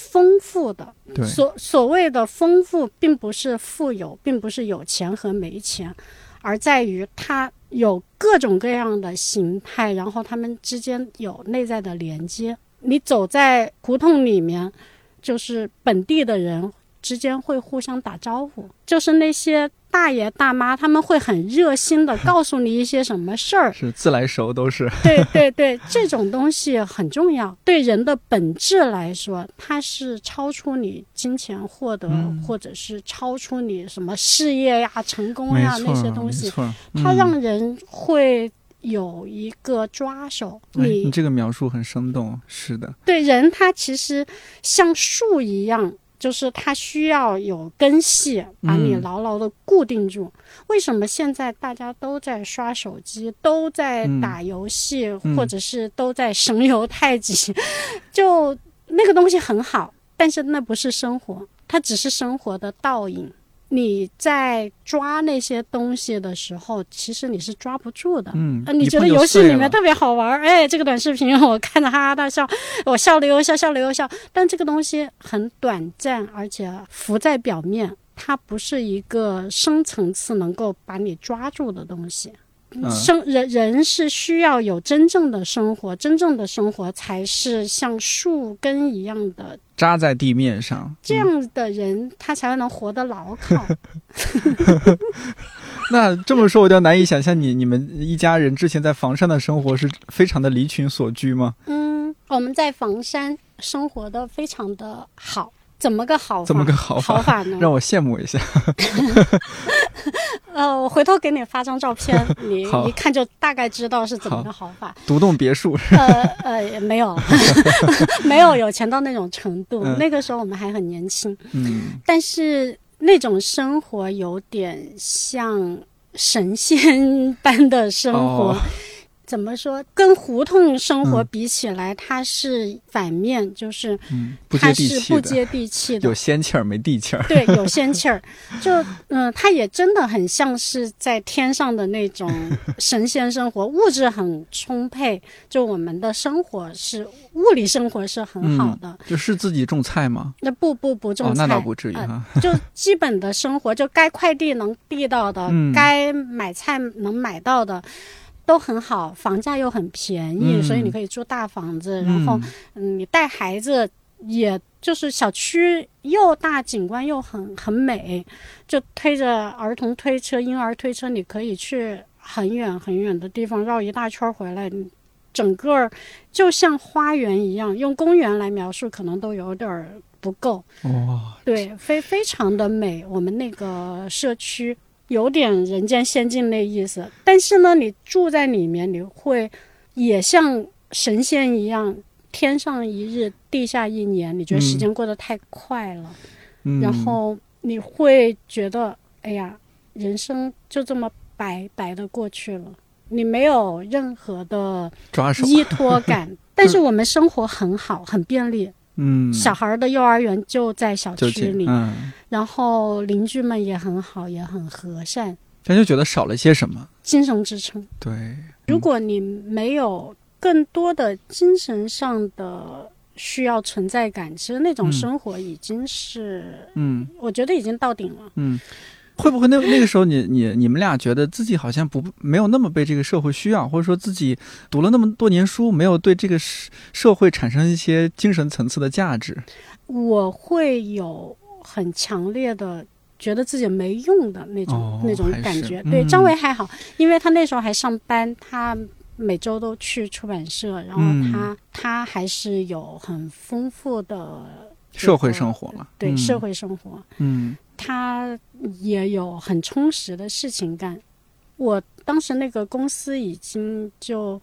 丰富的。对，所所谓的丰富，并不是富有，并不是有钱和没钱，而在于它有各种各样的形态，然后它们之间有内在的连接。你走在胡同里面，就是本地的人之间会互相打招呼，就是那些大爷大妈，他们会很热心的告诉你一些什么事儿，是自来熟都是。对对对，这种东西很重要。对人的本质来说，它是超出你金钱获得，嗯或者是超出你什么事业呀、成功呀，那些东西，它嗯让人会有一个抓手。哎你你这个描述很生动，是的，对人，他其实像树一样。就是它需要有根系把你嗯牢牢的固定住。为什么现在大家都在刷手机，都在嗯打游戏，嗯或者是都在神游太极？就那个东西很好，但是那不是生活，它只是生活的倒影。你在抓那些东西的时候，其实你是抓不住的。嗯呃，你觉得游戏里面特别好玩儿，哎，这个短视频 我看着哈哈大笑，我笑了又笑，笑了又笑。但这个东西很短暂，而且浮在表面，它不是一个深层次能够把你抓住的东西。嗯生人人是需要有真正的生活，真正的生活才是像树根一样的，扎在地面上，这样的人他才能活得牢靠。那这么说，我就难以想象你你们一家人之前在房山的生活是非常的离群所居吗？嗯，我们在房山生活的非常的好，怎么个好法？怎么个好法好法呢？让我羡慕一下。呃，我回头给你发张照片，你 一看就大概知道是怎么个好法。独栋别墅，呃呃，没有，没有有钱到那种程度。嗯那个时候我们还很年轻，嗯，但是那种生活有点像神仙般的生活。哦怎么说？跟胡同生活嗯比起来，它是反面，就是它接地气的，是不接地气的有。仙气儿没地气儿。对，有仙气儿，就嗯、它也真的很像是在天上的那种神仙生活，物质很充沛，就我们的生活是物理生活是很好的。就是自己种菜吗？那不不不种那倒不至于呃。就基本的生活，就该快递能递到的，嗯该买菜能买到的。都很好，房价又很便宜，嗯所以你可以住大房子。然后，嗯，你带孩子，也就是小区又大，景观又很很美，就推着儿童推车、婴儿推车，你可以去很远很远的地方绕一大圈回来。整个就像花园一样，用公园来描述可能都有点儿不够。哇，对，非非常的美。我们那个社区有点人间仙境那意思，但是呢，你住在里面，你会也像神仙一样，天上一日，地下一年。你觉得时间过得太快了，嗯，然后你会觉得，哎呀，人生就这么白白的过去了，你没有任何的，依托感。但是我们生活很好，很便利，嗯，小孩儿的幼儿园就在小区里，嗯，然后邻居们也很好，也很和善，但就觉得少了些什么。精神支撑。对，如果你没有更多的精神上的需要存在感，其实那种嗯。生活已经是，嗯。我觉得已经到顶了。嗯，会不会那那个时候你你你们俩觉得自己好像不没有那么被这个社会需要，或者说自己读了那么多年书，没有对这个社社会产生一些精神层次的价值？我会有很强烈的。觉得自己没用的那种、哦那种感觉，对嗯。张维还好，因为他那时候还上班，他每周都去出版社，然后嗯。他、他还是有很丰富的社会生活了，嗯。对社，会生活，嗯他也有很充实的事情干。我当时那个公司已经就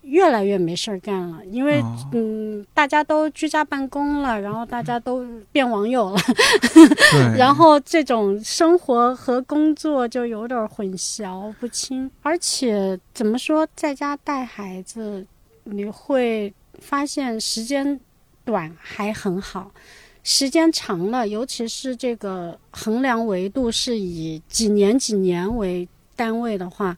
越来越没事儿干了，因为、哦嗯，大家都居家办公了，然后大家都变网友了，然后这种生活和工作就有点混淆不清。而且怎么说，在家带孩子，你会发现时间短还很好。时间长了，尤其是这个衡量维度是以几年几年为单位的话，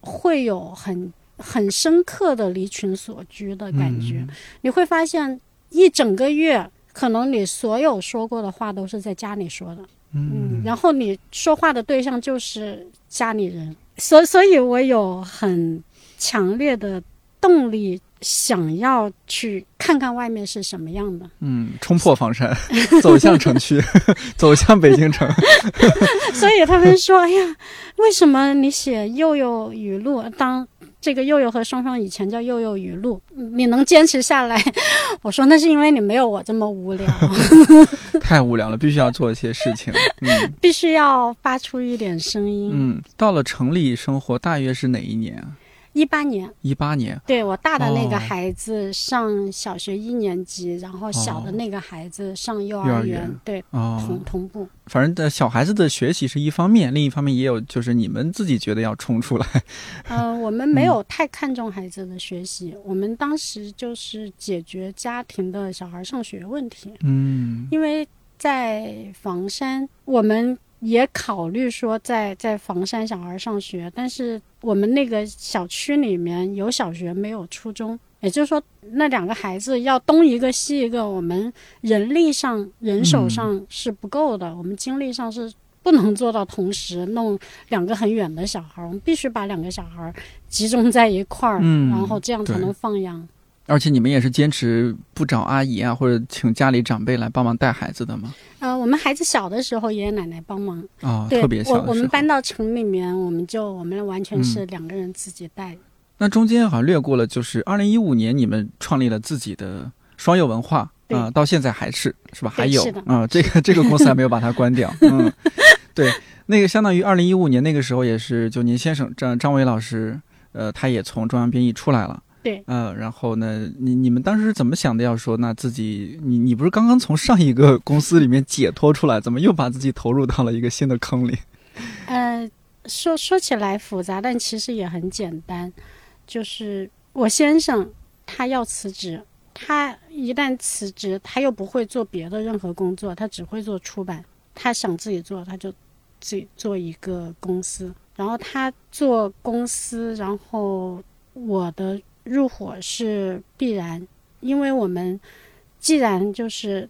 会有很很深刻的离群所居的感觉。嗯你会发现，一整个月，可能你所有说过的话都是在家里说的，嗯，然后你说话的对象就是家里人，所所以，我有很强烈的动力。想要去看看外面是什么样的，嗯，冲破房山，走向城区，走向北京城。所以他们说：“哎呀，为什么你写幼幼语录？当这个幼幼和双双以前叫幼幼语录，你能坚持下来？”我说：“那是因为你没有我这么无聊，太无聊了，必须要做一些事情。嗯必须要发出一点声音。嗯，到了城里生活，大约是哪一年啊？一八年，一八年。对我大的那哦个孩子上小学一年级，然后小的那个孩子上幼幼儿园，对，哦同，同步。反正的小孩子的学习是一方面，另一方面也有就是你们自己觉得要冲出来。呃，我们没有太看重孩子的学习，我们当时就是解决家庭的小孩上学问题。嗯因为在房山，我们也考虑说在在房山小孩上学，但是我们那个小区里面有小学没有初中，也就是说那两个孩子要东一个西一个，我们人力上人手上是不够的，我们精力上是。不能做到同时弄两个很远的小孩，我们必须把两个小孩集中在一块儿，嗯然后这样才能放养。而且你们也是坚持不找阿姨啊，或者请家里长辈来帮忙带孩子的吗？呃，我们孩子小的时候，爷爷奶奶帮忙。啊、对，特别小我我们搬到城里面，我们就我们完全是嗯两个人自己带。那中间好像略过了，就是二零一五年你们创立了自己的双友文化对啊、到现在还是是吧？还有啊、这个这个公司还没有把它关掉。嗯，对，那个相当于二零一五年那个时候也是，就您先生张张伟老师，呃，他也从中央编译出来了。对呃，然后呢，你你们当时是怎么想的？要说那自己，你你不是刚刚从上一个公司里面解脱出来，怎么又把自己投入到了一个新的坑里？呃，说说起来复杂，但其实也很简单。就是我先生他要辞职，他一旦辞职，他又不会做别的任何工作，他只会做出版。他想自己做，他就自己做一个公司。然后他做公司，然后我的入伙是必然，因为我们既然就是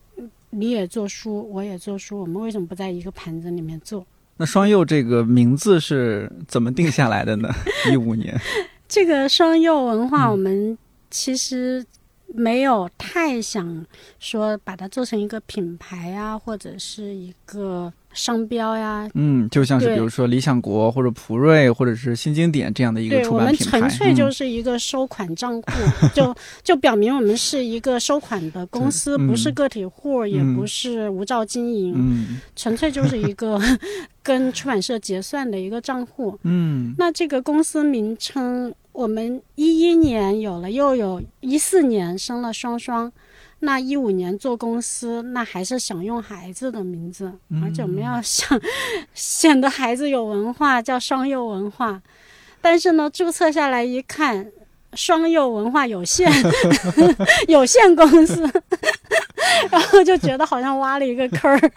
你也做书，我也做书，我们为什么不在一个盘子里面做？那双柚这个名字是怎么定下来的呢？一五年，这个双柚文化，嗯我们其实没有太想说把它做成一个品牌啊，或者是一个商标呀。嗯，就像是比如说理想国或者普瑞或者是新经典这样的一个对我们出版品牌，纯粹就嗯是一个收款账户，就就表明我们是一个收款的公司，嗯。不是个体户，也嗯。不是无照经营，嗯。纯粹就是一个跟出版社结算的一个账户。嗯。那这个公司名称，我们一一年有了，又有一四年生了双双，那一五年做公司，那还是想用孩子的名字，而且我们要想 显得孩子有文化，叫双幼文化。但是呢，注册下来一看，双幼文化有限 有限公司，然后就觉得好像挖了一个坑儿。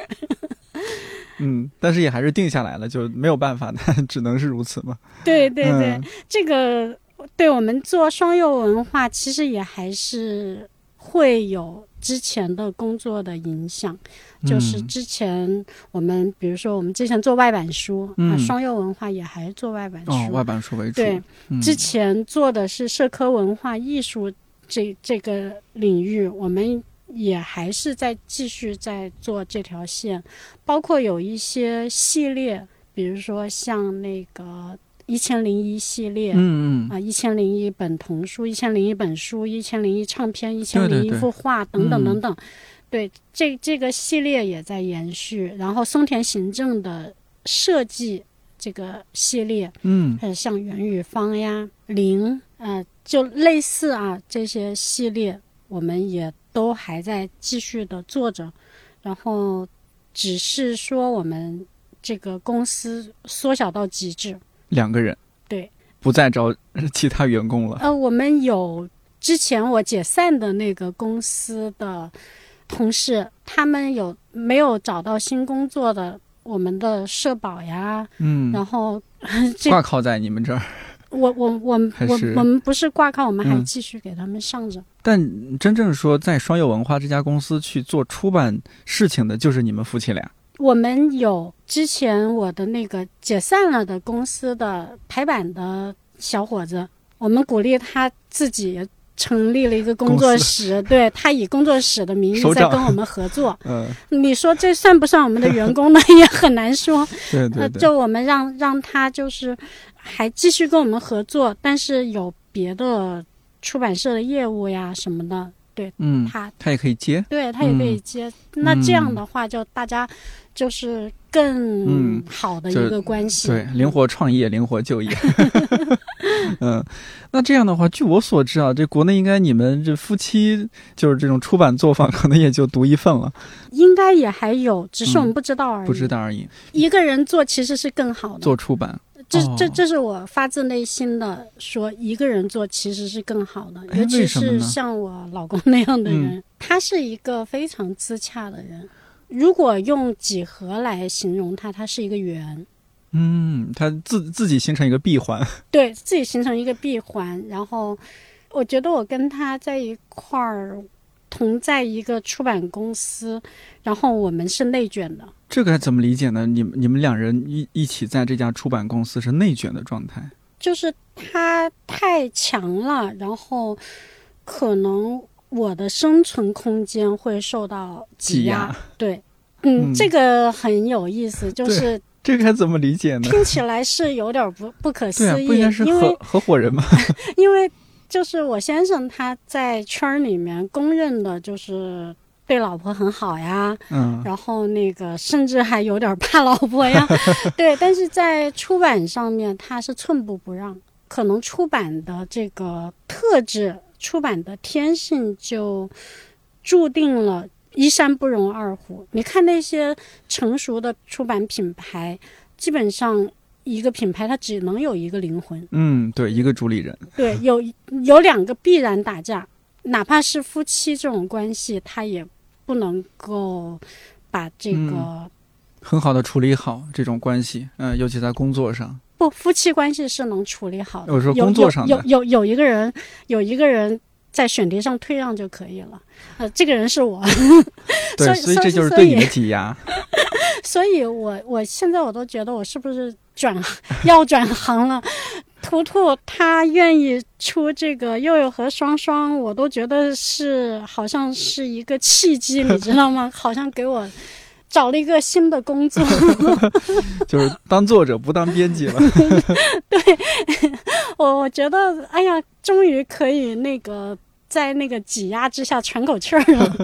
嗯，但是也还是定下来了，就没有办法的，只能是如此嘛。对对对，嗯这个对我们做双幼文化，其实也还是会有之前的工作的影响。就是嗯之前我们，比如说我们之前做外版书、双幼文化也还是做外版书。哦，外版书为主。对，嗯之前做的是社科文化艺术这这个领域，我们也还是在继续在做这条线，包括有一些系列，比如说像那个一千零一系列。嗯嗯啊，一千零一本童书，一千零一本书，一千零一唱片，一千零一幅画，等等嗯等等。对，这这个系列也在延续。然后松田行政的设计这个系列，嗯还有像袁宇芳呀、林，呃，就类似啊这些系列，我们也都还在继续的做着，然后只是说我们这个公司缩小到极致。两个人。对，不再招 其他员工了。呃，我们有之前我解散的那个公司的同事，他们有没有找到新工作的？我们的社保呀，嗯，然后 这挂靠在你们这儿。我我我我我们不是挂靠，我们还嗯继续给他们上着。但真正说在双柚文化这家公司去做出版事情的，就是你们夫妻俩。我们有之前我的那个解散了的公司的排版的小伙子，我们鼓励他自己成立了一个工作室，对他以工作室的名义在跟我们合作。嗯，你说这算不算我们的员工呢？也很难说。呃，对对对。就我们让让他就是还继续跟我们合作，但是有别的出版社的业务呀什么的，对嗯，他他也可以接。对他也可以接。那这样的话，就大家就是更嗯好的一个关系。对，灵活创业，灵活就业。嗯，那这样的话，据我所知啊，这国内应该你们这夫妻就是这种出版作坊，可能也就独一份了，应该也还有，只是我们嗯不知道而已。不知道而已。一个人做其实是更好的。做出版，这哦这这是我发自内心的说，一个人做其实是更好的，哎尤其是像我老公那样的人，嗯他是一个非常自洽的人。如果用几何来形容他，他是一个圆，嗯，他自自己形成一个闭环。对自己形成一个闭环。然后，我觉得我跟他在一块儿，同在一个出版公司，然后我们是内卷的。这个该怎么理解呢？你们你们两人一一起在这家出版公司是内卷的状态。就是他太强了，然后可能我的生存空间会受到挤挤压对，嗯，嗯这个很有意思，就是这该怎么理解呢？听起来是有点不不可思，议，不应该是因为合合伙人吗？因为就是我先生他在圈儿里面公认的就是对老婆很好呀，嗯然后那个甚至还有点怕老婆呀，对，但是在出版上面他是寸步不让，可能出版的这个特质、出版的天性就注定了一山不容二虎。你看那些成熟的出版品牌，基本上一个品牌它只能有一个灵魂。嗯，对，一个主理人，对，有有两个必然打架，哪怕是夫妻这种关系，他也不能够把这个、嗯很好的处理好这种关系，嗯、尤其在工作上，不夫妻关系是能处理好的。我说有工作上有有有有一个人，有一个人在选题上退让就可以了。呃，这个人是我，对，所以所以这就是对你的挤压。所以我我现在我都觉得我是不是转 要转行了。图图他愿意出这个佑佑和双双，我都觉得是好像是一个契机，你知道吗？好像给我找了一个新的工作。就是当作者不当编辑了。对我我觉得，哎呀，终于可以那个在那个挤压之下喘口气儿了。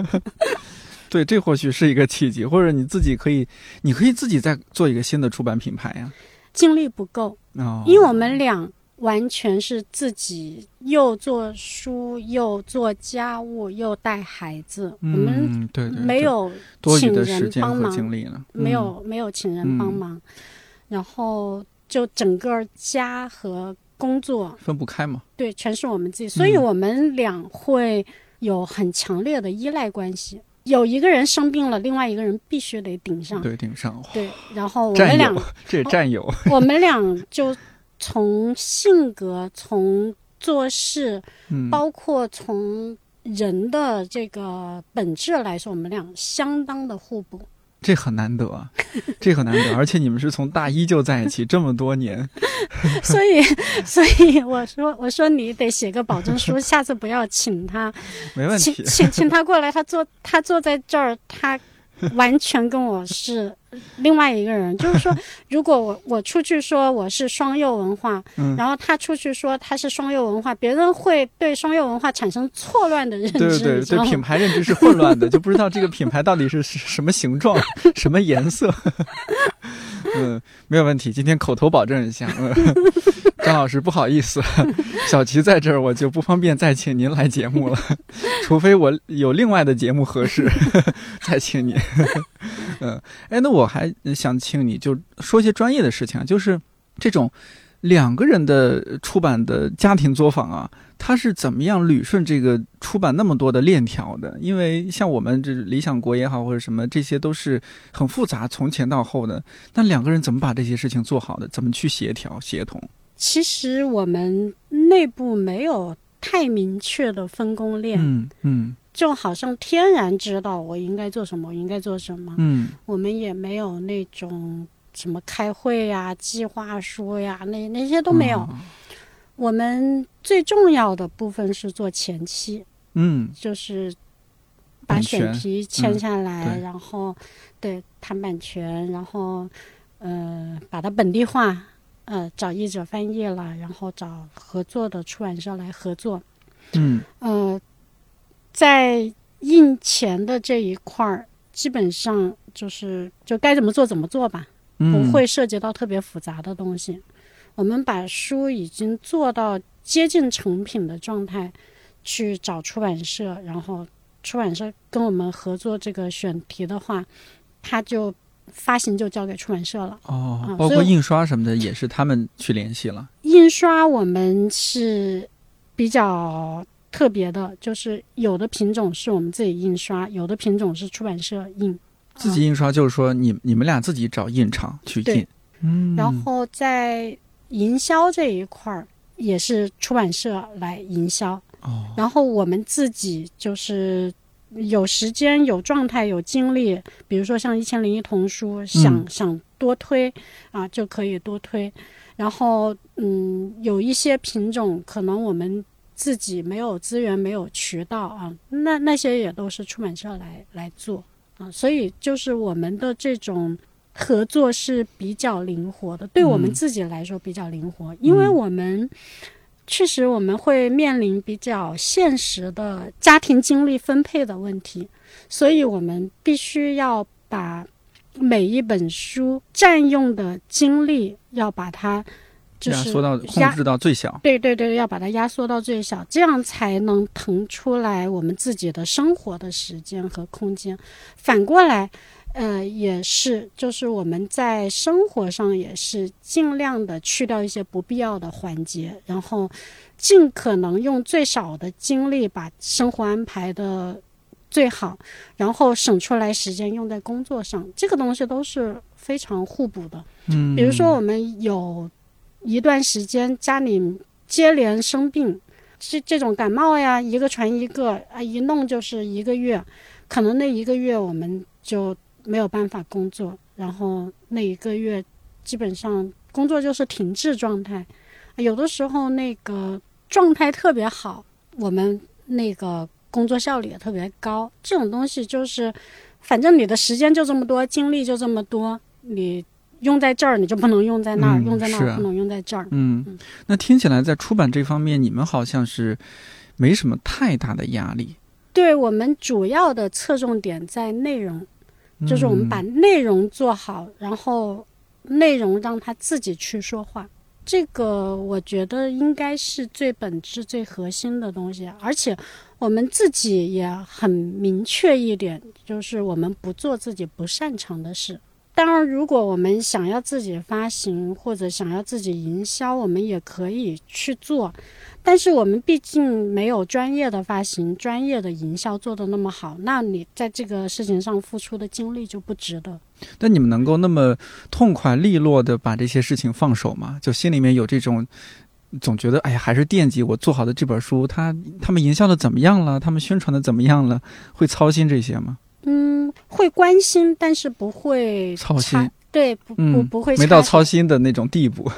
对，这或许是一个契机，或者你自己可以，你可以自己再做一个新的出版品牌呀。精力不够，哦，因为我们俩完全是自己又做书，又做家务，又带孩子，我们没有多余的请人帮忙没嗯。有没有请人帮嗯。忙，然后就整个家和工作分不开嘛。对全是我们自己，所以嗯我们俩会有很强烈的依赖关系。有一个人生病了，另外一个人必须得顶上。对，顶上，哇对，然后我们俩友，这战友，我们俩就从性格、从做事，嗯，包括从人的这个本质来说，我们俩相当的互补。这很难得啊，这很难得，而且你们是从大一就在一起这么多年，所以，所以我说，我说你得写个保证书，下次不要请他，没问题。请请他过来，他坐他坐在这儿，他完全跟我是另外一个人。就是说，如果我我出去说我是双幼文化，嗯然后他出去说他是双幼文化，别人会对双幼文化产生错乱的认知，对对对品牌认知是混乱的，就不知道这个品牌到底是是什么形状、什么颜色。嗯，没有问题，今天口头保证一下。嗯，张老师，不好意思，小齐在这儿，我就不方便再请您来节目了，除非我有另外的节目合适，再请您。嗯，哎，那我还想请你就说一些专业的事情啊，就是这种两个人的出版的家庭作坊啊，他是怎么样捋顺这个出版那么多的链条的？因为像我们这理想国也好，或者什么，这些都是很复杂，从前到后的。那两个人怎么把这些事情做好的？怎么去协调协同？其实我们内部没有太明确的分工链，嗯嗯就好像天然知道我应该做什么，我应该做什么。嗯我们也没有那种什么开会呀、计划书呀，那那些都没有。哦我们最重要的部分是做前期，嗯就是把选题签下来，对然后对谈版权，然后呃把它本地化，呃找译者翻译了，然后找合作的出版社来合作。嗯呃，在印钱的这一块儿，基本上就是就该怎么做怎么做吧，嗯，不会涉及到特别复杂的东西。我们把书已经做到接近成品的状态，去找出版社，然后出版社跟我们合作这个选题的话，他就发行就交给出版社了。哦包括印刷什么的也是他们去联系了。印刷我们是比较特别的，就是有的品种是我们自己印刷，有的品种是出版社印。自己印刷就是说你你们俩自己找印厂去对印。嗯，然后在营销这一块儿，也是出版社来营销。哦，然后我们自己就是有时间、有状态、有精力，比如说像《一千零一童书》想，嗯想多推啊，就可以多推。然后，嗯，有一些品种可能我们自己没有资源、没有渠道啊，那那些也都是出版社来来做。啊，所以就是我们的这种合作是比较灵活的，对我们嗯自己来说比较灵活，因为嗯我们确实我们会面临比较现实的家庭精力分配的问题，所以我们必须要把每一本书占用的精力要把它就是压缩到控压制到最小。对对对，要把它压缩到最小，这样才能腾出来我们自己的生活的时间和空间。反过来，呃，也是，就是我们在生活上也是尽量的去掉一些不必要的环节，然后尽可能用最少的精力把生活安排的最好，然后省出来时间用在工作上。这个东西都是非常互补的。嗯，比如说，我们有一段时间家里接连生病，这这种感冒呀，一个传一个啊，一弄就是一个月，可能那一个月我们就没有办法工作，然后那一个月基本上工作就是停滞状态。有的时候那个状态特别好，我们那个工作效率也特别高。这种东西就是，反正你的时间就这么多，精力就这么多，你用在这儿你就不能用在那儿，嗯用在那儿不能用在这儿。嗯嗯，那听起来在出版这方面，你们好像是没什么太大的压力，对我们主要的侧重点在内容，就是我们嗯把内容做好，然后内容让它自己去说话。这个我觉得应该是最本质、最核心的东西，而且我们自己也很明确一点，就是我们不做自己不擅长的事。当然，如果我们想要自己发行或者想要自己营销，我们也可以去做。但是我们毕竟没有专业的发行、专业的营销做得那么好，那你在这个事情上付出的精力就不值得。那你们能够那么痛快利落的把这些事情放手吗？就心里面有这种，总觉得哎呀，还是惦记我做好的这本书，他他们营销的怎么样了？他们宣传的怎么样了？会操心这些吗？嗯，会关心，但是不会操心。对，不不嗯不会没到操心的那种地步。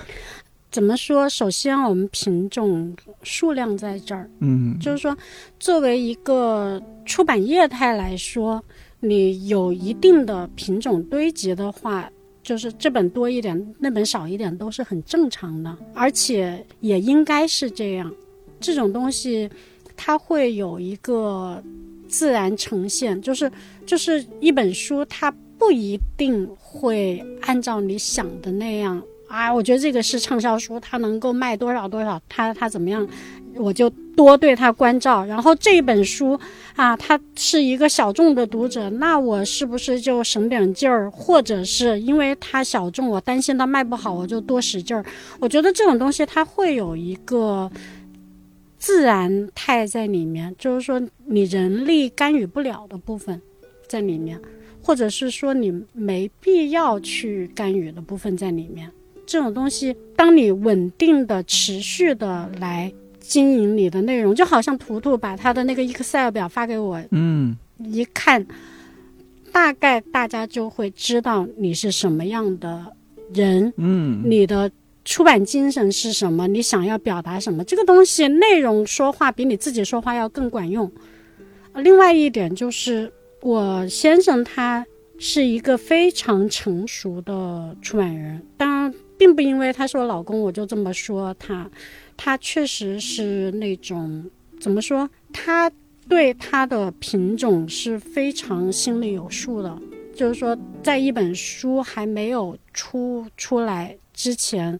怎么说？首先，我们品种数量在这儿，嗯，就是说，作为一个出版业态来说，你有一定的品种堆积的话，就是这本多一点，那本少一点都是很正常的，而且也应该是这样。这种东西，它会有一个自然呈现，就是就是一本书，它不一定会按照你想的那样。啊，我觉得这个是畅销书，它能够卖多少多少，它它怎么样，我就多对它关照。然后这本书啊，它是一个小众的读者，那我是不是就省点劲儿？或者是因为它小众，我担心它卖不好，我就多使劲儿。我觉得这种东西它会有一个自然态在里面，就是说你人力干预不了的部分在里面，或者是说你没必要去干预的部分在里面。这种东西，当你稳定的、持续的来经营你的内容，就好像图图 把他的那个 Excel 表发给我，嗯一看，大概大家就会知道你是什么样的人，嗯，你的出版精神是什么，你想要表达什么。这个东西内容说话比你自己说话要更管用。另外一点就是，我先生他是一个非常成熟的出版人，当然，并不因为他是我老公，我就这么说他。他确实是那种怎么说，他对他的品种是非常心里有数的。就是说，在一本书还没有出出来之前，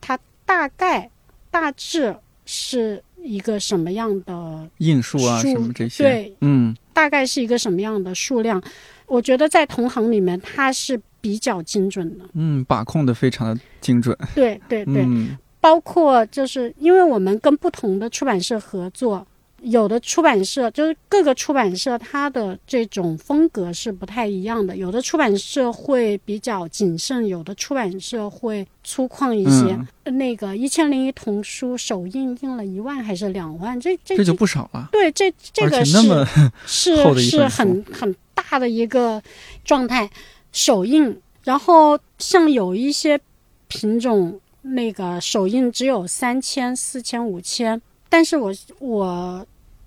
它大概大致是一个什么样的印数啊什么这些，对，嗯大概是一个什么样的数量？我觉得在同行里面，它是比较精准的。嗯，把控的非常的精准。对对对，嗯包括就是因为我们跟不同的出版社合作，有的出版社就是各个出版社它的这种风格是不太一样的，有的出版社会比较谨慎，有的出版社会粗犷一些。嗯，那个《一千零一童书》首印印了一万还是两万？这这这就不少了，对这这个是是 是很很大的一个状态，首印。然后像有一些品种，那个首印只有三千、四千、五千，但是我我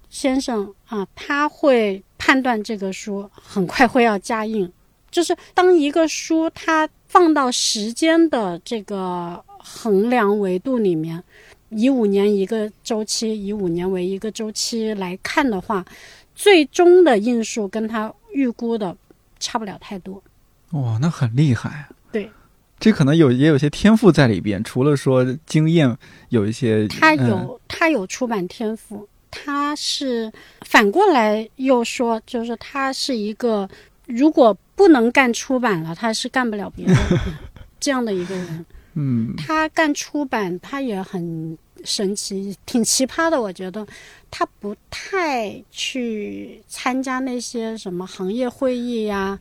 先生啊，他会判断这个书很快会要加印。就是当一个书它放到时间的这个衡量维度里面，以五年一个周期，以五年为一个周期来看的话，最终的印数跟他预估的差不了太多。哇，那很厉害。对，这可能有也有些天赋在里边，除了说经验，有一些他嗯有、他有出版天赋，他是反过来又说，就是他是一个如果不能干出版了，他是干不了别的 这样的一个人。嗯他干出版，他也很神奇，挺奇葩的。我觉得他不太去参加那些什么行业会议呀，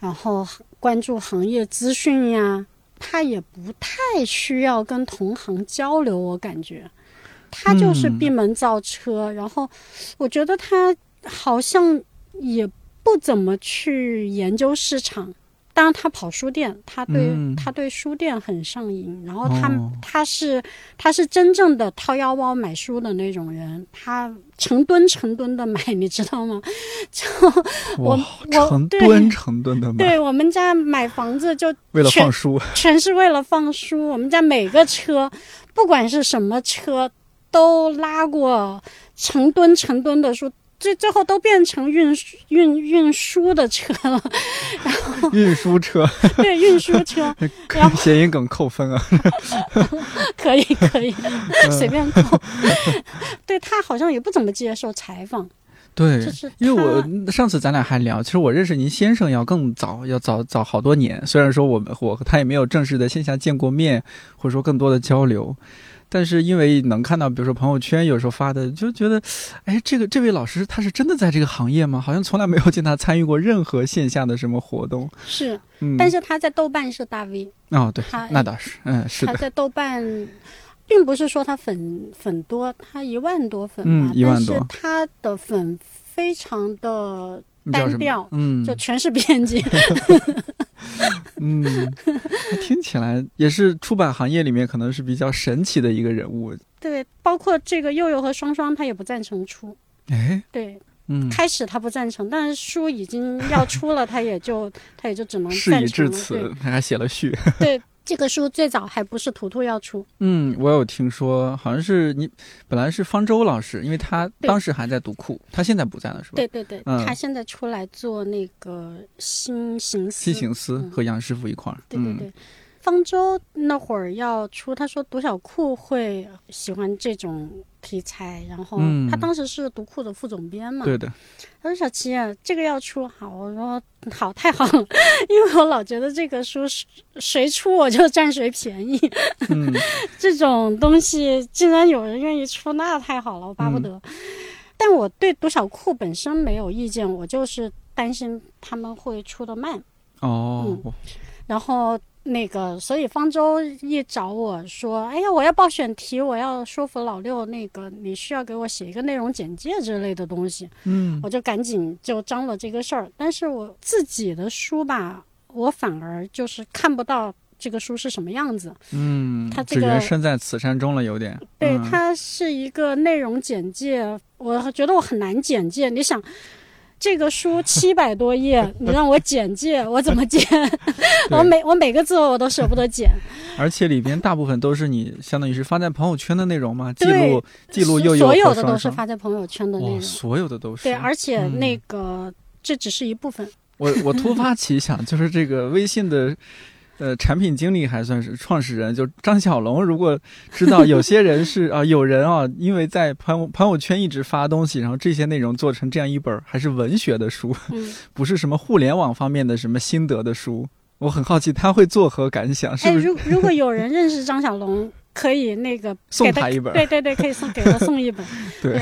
然后关注行业资讯呀，他也不太需要跟同行交流。我感觉他就是嗯闭门造车，然后我觉得他好像也不怎么去研究市场。当然，他跑书店，他对、嗯他对书店很上瘾。然后他、哦他是他是真正的掏腰包买书的那种人，他成吨成吨的买，你知道吗？就我，我成吨成吨的买，对我们家买房子就为了放书，全是为了放书。我们家每个车，不管是什么车，都拉过成吨成吨的书，最最后都变成运输运运输的车了。然后运输车，对，运输车 然后谐音梗扣分啊。可以可以嗯随便扣。对他好像也不怎么接受采访，对就，是因为我上次咱俩还聊，其实我认识您先生要更早，要早早好多年。虽然说我们我和他也没有正式的线下见过面，或者说更多的交流，但是因为能看到，比如说朋友圈有时候发的，就觉得，哎，这个这位老师他是真的在这个行业吗？好像从来没有见他参与过任何线下的什么活动。是，嗯，但是他在豆瓣是大 V，哦，对，那倒是，嗯，是的，他在豆瓣，并不是说他粉粉多，他一万多粉嘛，嗯一万多但是他的粉非常的单调，嗯，就全是编辑。嗯，听起来也是出版行业里面可能是比较神奇的一个人物。对，包括这个佑佑和双双，他也不赞成出。哎，对，嗯，开始他不赞成，但是书已经要出了，他也就他也就只能 事已赞成了。至此，他还写了序。对 对，这个书最早还不是图图要出，嗯，我有听说，好像是你本来是方舟老师，因为他当时还在读库，他现在不在了，是吧？对，对对，嗯他现在出来做那个新行司。新行司和杨师傅一块儿。嗯对对对，方舟那会儿要出，他说读小库会喜欢这种题材，然后嗯。他当时是读库的副总编嘛，对的，他说小齐啊，这个要出好，我说好，太好了，因为我老觉得这个书谁出我就占谁便宜，嗯。这种东西竟然有人愿意出，那太好了，我巴不得。但我对读小库本身没有意见，我就是担心他们会出的慢。哦，然后那个，所以方舟一找我说：“哎呀，我要报选题，我要说服老六，那个你需要给我写一个内容简介之类的东西。”嗯我就赶紧就张罗这个事儿。但是我自己的书吧，我反而就是看不到这个书是什么样子。嗯，他这个身在此山中了，有点。对，嗯它是一个内容简介，我觉得我很难简介。你想，这个书七百多页，你让我简介，我怎么简？我每我每个字我都舍不得剪。而且里边大部分都是你相当于是发在朋友圈的内容嘛，记录记录又有所有的都是发在朋友圈的内，容。所有的都是。对，而且嗯那个、这只是一部分。我我突发奇想，就是这个微信的。呃，产品经理还算是创始人，就张小龙。如果知道有些人是 啊、有人啊，因为在朋友朋友圈一直发东西，然后这些内容做成这样一本还是文学的书，嗯，不是什么互联网方面的什么心得的书。我很好奇他会作何感想，是哎，不是如如果有人认识张小龙，可以那个给送他一本？对对对，可以送给他送一本。对，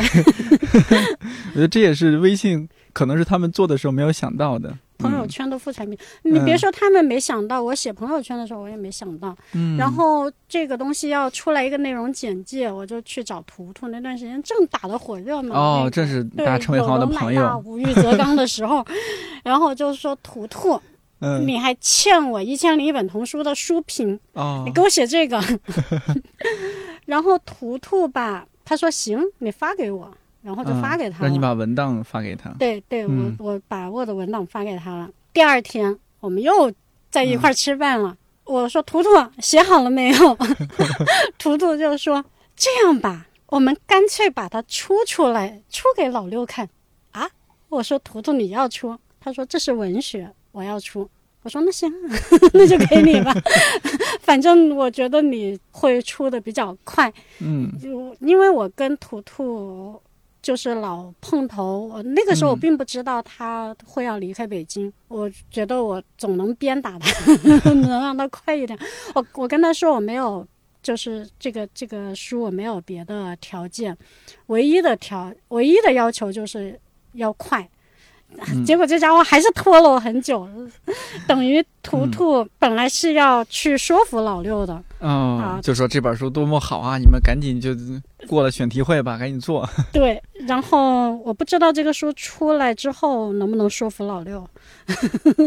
我觉得这也是微信可能是他们做的时候没有想到的。嗯朋友圈的副产品，你别说他们没想到，我写朋友圈的时候我也没想到。嗯，然后这个东西要出来一个内容简介，我就去找图图。那段时间正打的火热嘛，哦，个正是对大家成为很好的朋友。无欲则刚的时候，然后就说图图，嗯，你还欠我一千零一本童书的书评，哦你，给我写这个。然后图图吧，他说行，你发给我。然后就发给他了。嗯让你把文档发给他。对对，嗯我我把 Word 文档发给他了。第二天我们又在一块儿吃饭了。我说图图写好了没有？图图就说这样吧，我们干脆把它出出来，出给老六看啊。我说图图你要出，他说这是文学，我要出。我说那行，那就给你吧，反正我觉得你会出的比较快，嗯就因为我跟图图就是老碰头，我那个时候我嗯并不知道他会要离开北京，我觉得我总能鞭打他，能让他快一点。我我跟他说我没有，就是这个这个书我没有别的条件，唯一的条唯一的要求就是要快。嗯结果这家伙还是拖了我很久，等于图图本来是要去说服老六的，哦啊，就说这本书多么好啊！你们赶紧就过了选题会吧，赶紧做。对，然后我不知道这个书出来之后能不能说服老六，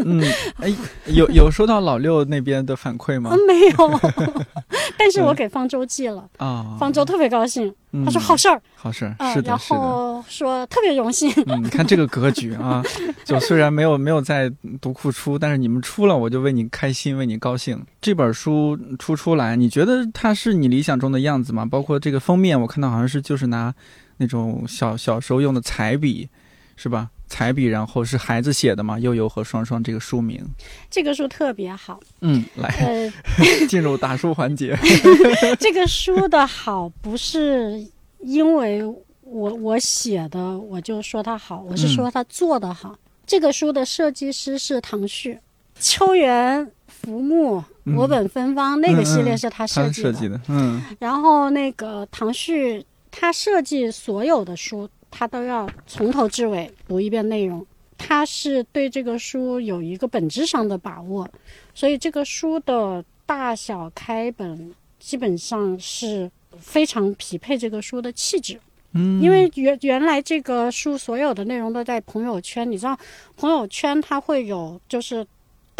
嗯，哎，有有收到老六那边的反馈吗？嗯？，没有，但是我给方舟寄了，啊，方舟特别高兴，嗯。他说好事儿。好事，啊、是的，然。后说特别荣幸，嗯，你看这个格局啊，就虽然没有没有在读库出，但是你们出了，我就为你开心，为你高兴。这本书出出来，你觉得它是你理想中的样子吗？包括这个封面，我看到好像是就是拿那种小小时候用的彩笔，是吧？彩笔，然后是孩子写的嘛，悠悠和双双这个书名。这个书特别好，嗯，来呃，进入打书环节。这个书的好不是因为我我写的我就说它好，我是说它做的好。这个书的设计师是唐旭，秋园浮木、嗯我本芬芳那个系列是他他设计的。设计的，嗯然后那个唐旭他设计所有的书，他都要从头至尾读一遍内容。他是对这个书有一个本质上的把握，所以这个书的大小开本基本上是非常匹配这个书的气质。嗯，因为原原来这个书所有的内容都在朋友圈，你知道，朋友圈它会有就是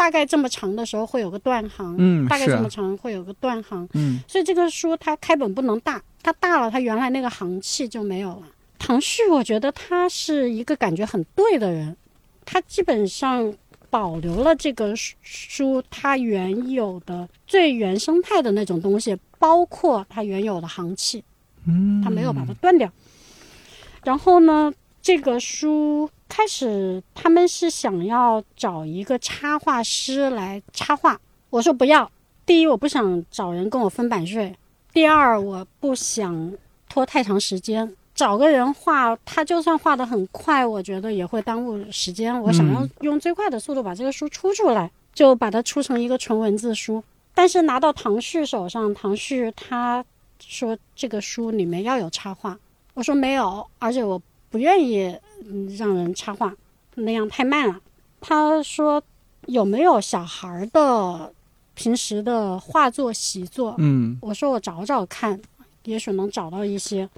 大概这么长的时候会有个断行，嗯大概这么长会有个断行，嗯所以这个书它开本不能大，它大了它原来那个行气就没有了。唐旭，我觉得他是一个感觉很对的人，他基本上保留了这个书书它原有的最原生态的那种东西，包括它原有的行气。嗯，他没有把它断掉。然后呢，这个书开始他们是想要找一个插画师来插画，我说不要。第一，我不想找人跟我分版税；第二，我不想拖太长时间。找个人画，他就算画得很快，我觉得也会耽误时间。我想要嗯用最快的速度把这个书出出来，就把它出成一个纯文字书。但是拿到唐旭手上，唐旭他说这个书里面要有插画，我说没有，而且我不愿意嗯让人插话，那样太慢了。他说有没有小孩儿的平时的画作习作？嗯我说我找找看，也许能找到一些，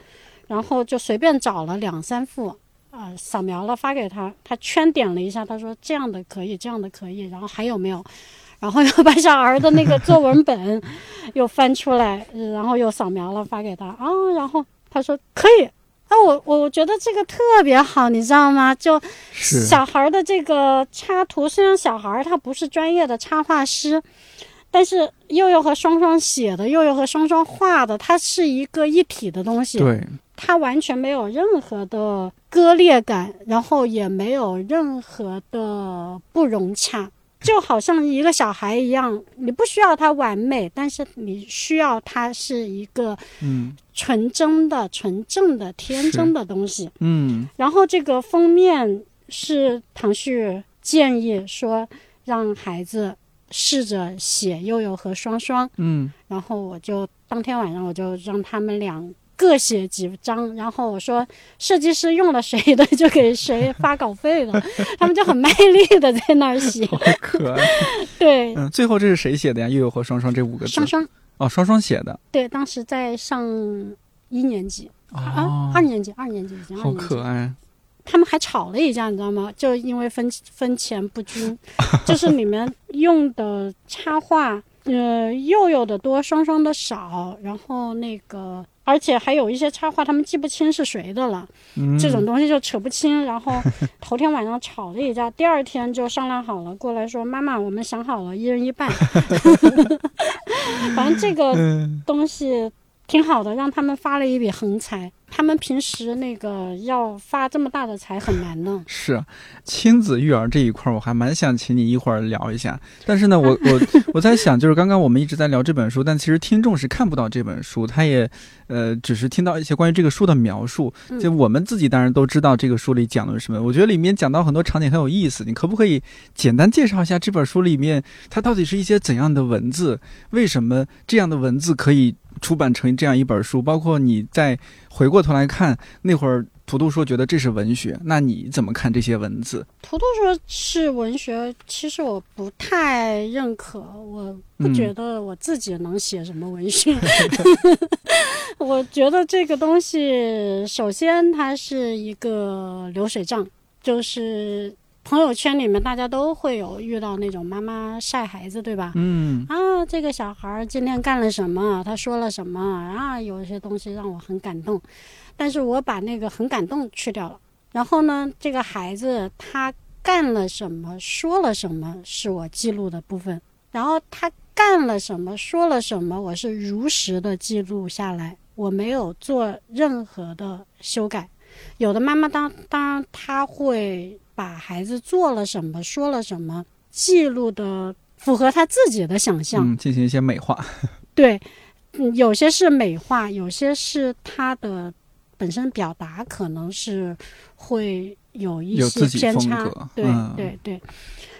然后就随便找了两三幅，啊、扫描了发给他，他圈点了一下，他说这样的可以，这样的可以，然后还有没有？然后又把小孩的那个作文本 又翻出来，呃然后又扫描了发给他啊，然后他说可以。啊，我我觉得这个特别好，你知道吗？就小孩的这个插图，虽然小孩他不是专业的插画师，但是佑佑和双双写的，佑佑和双双画的，它是一个一体的东西。对，它完全没有任何的割裂感，然后也没有任何的不融洽，就好像一个小孩一样，你不需要他完美，但是你需要他是一个嗯。纯真的、纯正的、天真的东西。嗯。然后这个封面是唐旭建议说让孩子试着写悠悠和双双，嗯。然后我就当天晚上我就让他们俩各写几张，然后我说设计师用了谁的就给谁发稿费了，他们就很卖力的在那儿写。好可爱。对，嗯，最后这是谁写的呀？悠悠和双双这五个字。双双哦，双双写的。对，当时在上一年级哦啊，，二年级，二年级已经好可爱。他们还吵了一架，你知道吗？就因为分分钱不均，就是里面用的插画呃，幼幼的多，双双的少，然后那个，而且还有一些插画，他们记不清是谁的了，嗯这种东西就扯不清。然后头天晚上吵了一架，第二天就商量好了，过来说妈妈，我们想好了，一人一半。反正这个嗯东西挺好的，让他们发了一笔横财。他们平时那个要发这么大的财很难呢。是亲子育儿这一块儿，我还蛮想请你一会儿聊一下。但是呢，我 我我在想，就是刚刚我们一直在聊这本书，但其实听众是看不到这本书，他也呃只是听到一些关于这个书的描述。嗯就我们自己当然都知道这个书里讲了什么，我觉得里面讲到很多场景很有意思。你可不可以简单介绍一下这本书里面它到底是一些怎样的文字？为什么这样的文字可以出版成这样一本书？包括你再回过头来看那会儿。图图说觉得这是文学，那你怎么看这些文字？图图说是文学，其实我不太认可，我不嗯觉得我自己能写什么文学。我觉得这个东西，首先它是一个流水账，就是朋友圈里面大家都会有遇到那种妈妈晒孩子，对吧？嗯啊，这个小孩儿今天干了什么？他说了什么？啊，有一些东西让我很感动，但是我把那个很感动去掉了。然后呢，这个孩子他干了什么，说了什么，是我记录的部分。然后他干了什么，说了什么，我是如实的记录下来，我没有做任何的修改。有的妈妈当当然她会把孩子做了什么，说了什么，记录的符合他自己的想象。嗯，进行一些美化。对，嗯，有些是美化，有些是他的本身表达可能是会有一些偏差。对、嗯对对。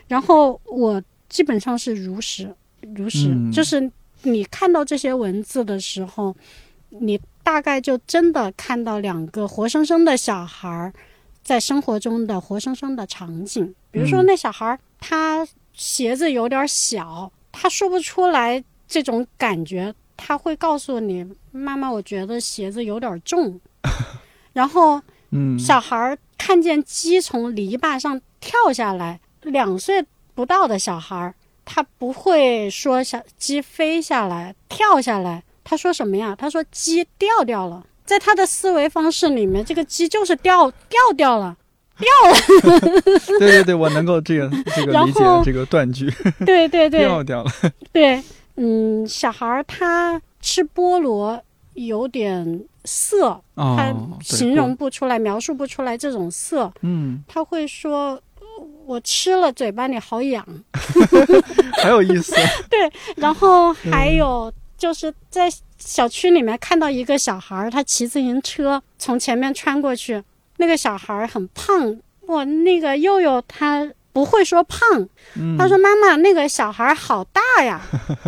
然后我基本上是如实如实，嗯就是你看到这些文字的时候，你大概就真的看到两个活生生的小孩儿在生活中的活生生的场景。比如说嗯那小孩儿他鞋子有点小，他说不出来这种感觉，他会告诉你：“妈妈，我觉得鞋子有点重。” 然后嗯，小孩儿看见鸡从篱笆上跳下来，两岁不到的小孩儿，他不会说小鸡飞下来、跳下来，他说什么呀？他说鸡掉掉了。在他的思维方式里面，这个鸡就是掉掉掉了，掉了 对对对，我能够这个这个理解这个断句，对对对，掉掉了。对，嗯，小孩儿他吃菠萝有点涩，他形容，不出来、描述不出来这种涩，嗯，他会说：“我吃了，嘴巴里好痒。很有意思。”对然后还有就是在小区里面看到一个小孩儿，他骑自行车从前面穿过去，那个小孩儿很胖，我，那个佑佑他不会说胖，嗯，他说：“妈妈，那个小孩好大呀。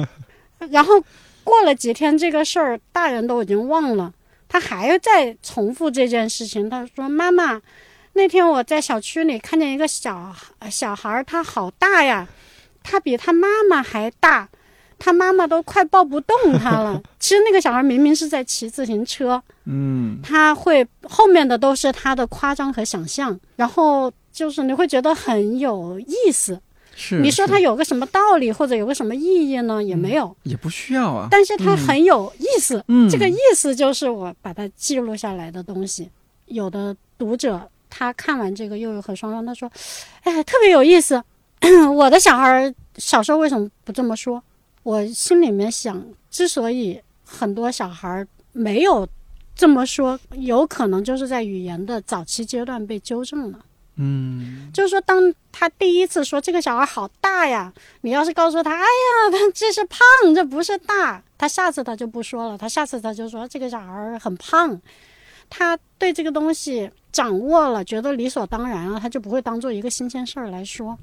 ”然后过了几天，这个事儿大人都已经忘了，他还在重复这件事情。他说：“妈妈，那天我在小区里看见一个小小孩，他好大呀，他比他妈妈还大，他妈妈都快抱不动他了。其实那个小孩明明是在骑自行车，嗯，他会后面的都是他的夸张和想象，然后就是你会觉得很有意思。是。你说是它有个什么道理或者有个什么意义呢？也没有，也不需要啊。但是他很有意思。嗯，这个意思就是我把它记录下来的东西。有的读者他看完这个《幼幼和双双》，他说：“哎，特别有意思。我的小孩小时候为什么不这么说？”我心里面想，之所以很多小孩儿没有这么说，有可能就是在语言的早期阶段被纠正了。嗯，就是说，当他第一次说这个小孩好大呀，你要是告诉他，哎呀，他 这是胖，这不是大，他下次他就不说了，他下次他就说这个小孩很胖，他对这个东西掌握了，觉得理所当然了，他就不会当做一个新鲜事儿来说。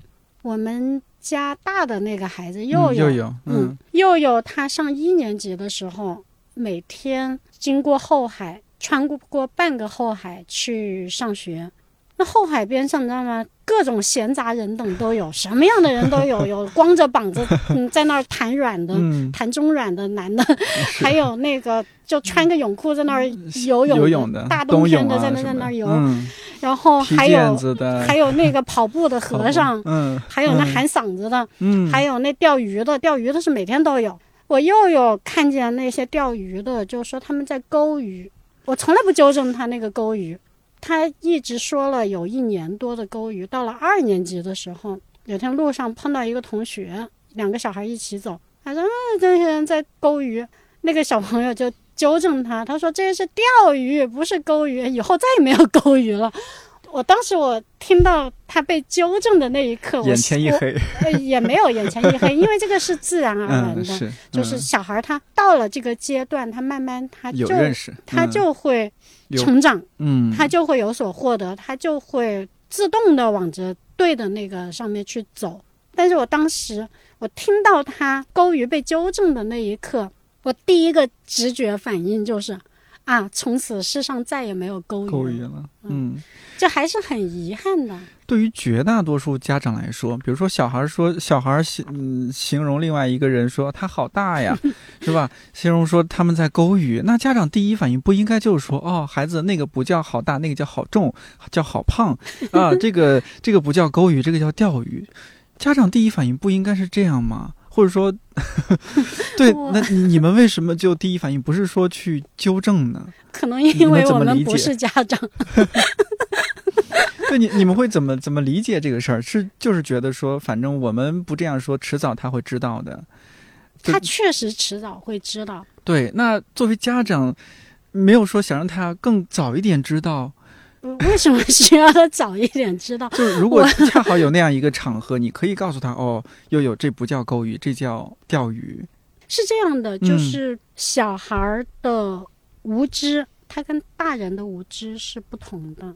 我们家大的那个孩子佑佑，嗯佑佑他上一年级的时候，每天经过后海，穿过半个后海去上学。那后海边上，你知道吗？各种闲杂人等都有，什么样的人都有，有光着膀子 嗯在那儿弹软的、嗯，弹中软的男的，还有那个就穿个泳裤在那儿游泳游泳的，大冬天的在那在那儿游，嗯，然后还有还有那个跑步的 和尚，嗯，还有那嗯喊嗓子的，嗯，还有那钓鱼的，钓鱼的是每天都有。我又有看见那些钓鱼的，就说他们在钩鱼，我从来不纠正他那个钩鱼，他一直说了有一年多的钩鱼。到了二年级的时候，有天路上碰到一个同学，两个小孩一起走，他说：“啊，这些人在钩鱼。”那个小朋友就纠正他，他说：“这是钓鱼，不是钩鱼，以后再也没有钩鱼了。”我当时我听到他被纠正的那一刻，我眼前一黑，呃，也没有眼前一黑，因为这个是自然而然嗯，的，是，就是嗯小孩他到了这个阶段，他慢慢他就有认识，他嗯就会有成长，嗯，他就会有所获得，他就会自动的往着对的那个上面去走。但是我当时我听到他钩鱼被纠正的那一刻，我第一个直觉反应就是。啊！从此世上再也没有钩鱼了，嗯。这还是很遗憾的。对于绝大多数家长来说，比如说小孩说小孩形嗯形容另外一个人说他好大呀，是吧？形容说他们在勾鱼，那家长第一反应不应该就是说哦，孩子那个不叫好大，那个叫好重，叫好胖 啊，这个这个不叫勾鱼，这个叫钓鱼。家长第一反应不应该是这样吗？或者说，对，那你你们为什么就第一反应不是说去纠正呢？可能因为我们不是家长，对你，你们会怎么怎么理解这个事儿？是就是觉得说，反正我们不这样说，迟早他会知道的。他确实迟早会知道。对，那作为家长，没有说想让他更早一点知道，嗯 为什么需要他早一点知道？就是如果恰好有那样一个场合，你可以告诉他，哦，又有，这不叫钩鱼，这叫钓鱼。是这样的，嗯就是小孩儿的无知，他跟大人的无知是不同的。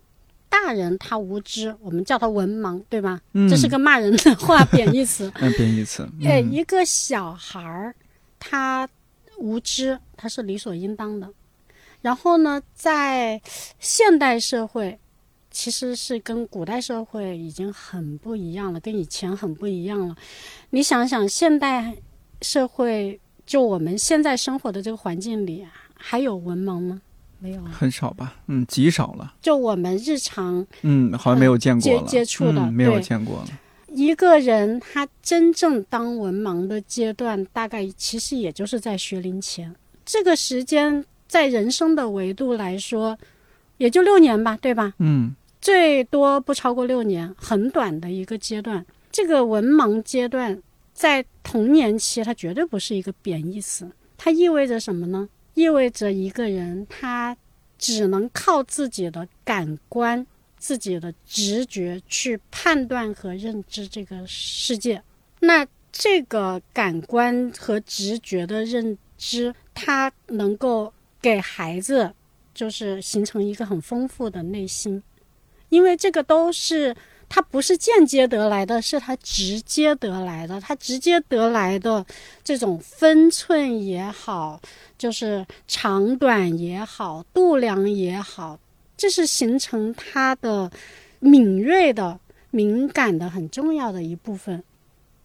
大人他无知，我们叫他文盲，对吧？嗯，这是个骂人的话，贬义词。嗯贬义词。哎，嗯一个小孩儿，他无知，他是理所应当的。然后呢，在现代社会，其实是跟古代社会已经很不一样了，跟以前很不一样了。你想想，现代社会，就我们现在生活的这个环境里，啊还有文盲吗？没有啊。很少吧？嗯，极少了。就我们日常嗯，好像没有见过接了。接触的嗯，没有见过了。一个人他真正当文盲的阶段，大概其实也就是在学龄前。这个时间在人生的维度来说，也就六年吧，对吧？嗯最多不超过六年，很短的一个阶段。这个文盲阶段在童年期，它绝对不是一个贬义词。它意味着什么呢？意味着一个人他只能靠自己的感官、自己的直觉去判断和认知这个世界。那这个感官和直觉的认知，它能够给孩子就是形成一个很丰富的内心，因为这个都是他不是间接得来的，是他直接得来的。他直接得来的这种分寸也好，就是长短也好，度量也好，这是形成他的敏锐的、敏感的很重要的一部分。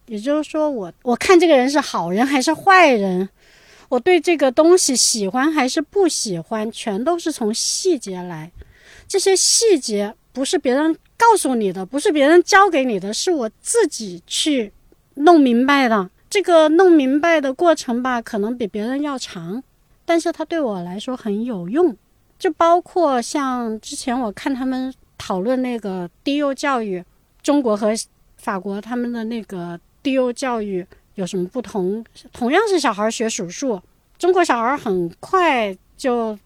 也就是说我，我看这个人是好人还是坏人，我对这个东西喜欢还是不喜欢，全都是从细节来。这些细节不是别人告诉你的，不是别人教给你的，是我自己去弄明白的。这个弄明白的过程吧，可能比别人要长，但是它对我来说很有用。就包括像之前我看他们讨论那个低幼教育，中国和法国他们的那个低幼教育有什么不同？同样是小孩学数数，中国小孩很快就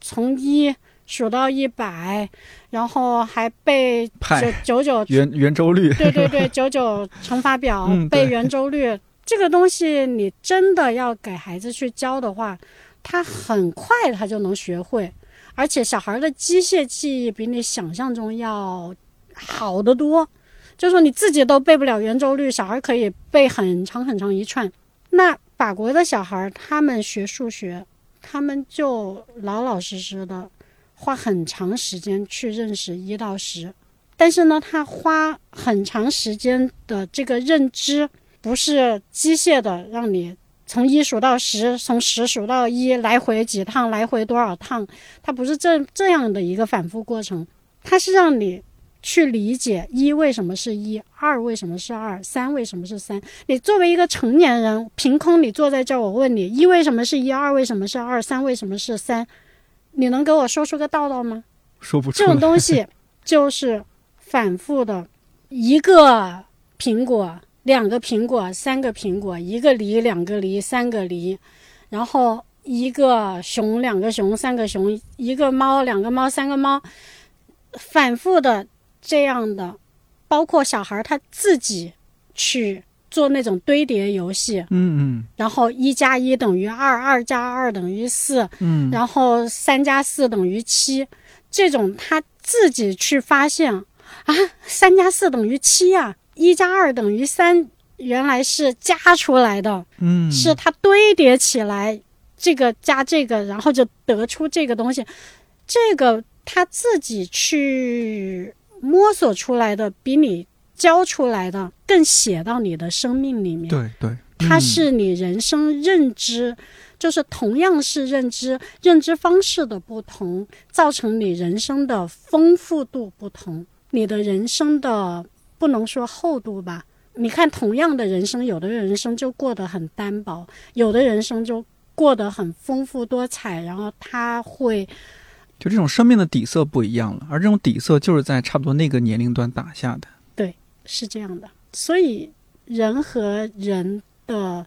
从一数到一百，然后还背九九九，圆圆周率。对对对，九九乘法表嗯背圆周率，这个东西你真的要给孩子去教的话，他很快他就能学会，而且小孩的机械记忆比你想象中要好得多。就说你自己都背不了圆周率，小孩可以背很长很长一串。那法国的小孩，他们学数学，他们就老老实实的花很长时间去认识一到十，但是呢，他花很长时间的这个认知，不是机械的让你从一数到十，从十数到一，来回几趟，来回多少趟，它不是这这样的一个反复过程，它是让你去理解一为什么是一，二为什么是二，三为什么是三。你作为一个成年人，凭空你坐在这儿，我问你，一为什么是一，二为什么是二，三为什么是三，你能给我说出个道道吗？说不出这种。东西就是反复的，一个苹果、两个苹果、三个苹果，一个梨、两个梨、三个梨，然后一个熊、两个熊、三个熊，一个猫、两个猫、三个猫，反复的这样的，包括小孩他自己去做那种堆叠游戏，嗯嗯。然后一加一等于二，二加二等于四，嗯嗯，然后三加四等于七，这种他自己去发现啊，三加四等于七呀，一加二等于三，原来是加出来的，嗯。是他堆叠起来，这个加这个，然后就得出这个东西，这个他自己去摸索出来的，比你教出来的更写到你的生命里面。对对，它嗯是你人生认知，就是同样是认知，认知方式的不同，造成你人生的丰富度不同，你的人生的不能说厚度吧。你看，同样的人生，有的人生就过得很单薄，有的人生就过得很丰富多彩，然后他会就这种生命的底色不一样了，而这种底色就是在差不多那个年龄段打下的。对是这样的，所以人和人的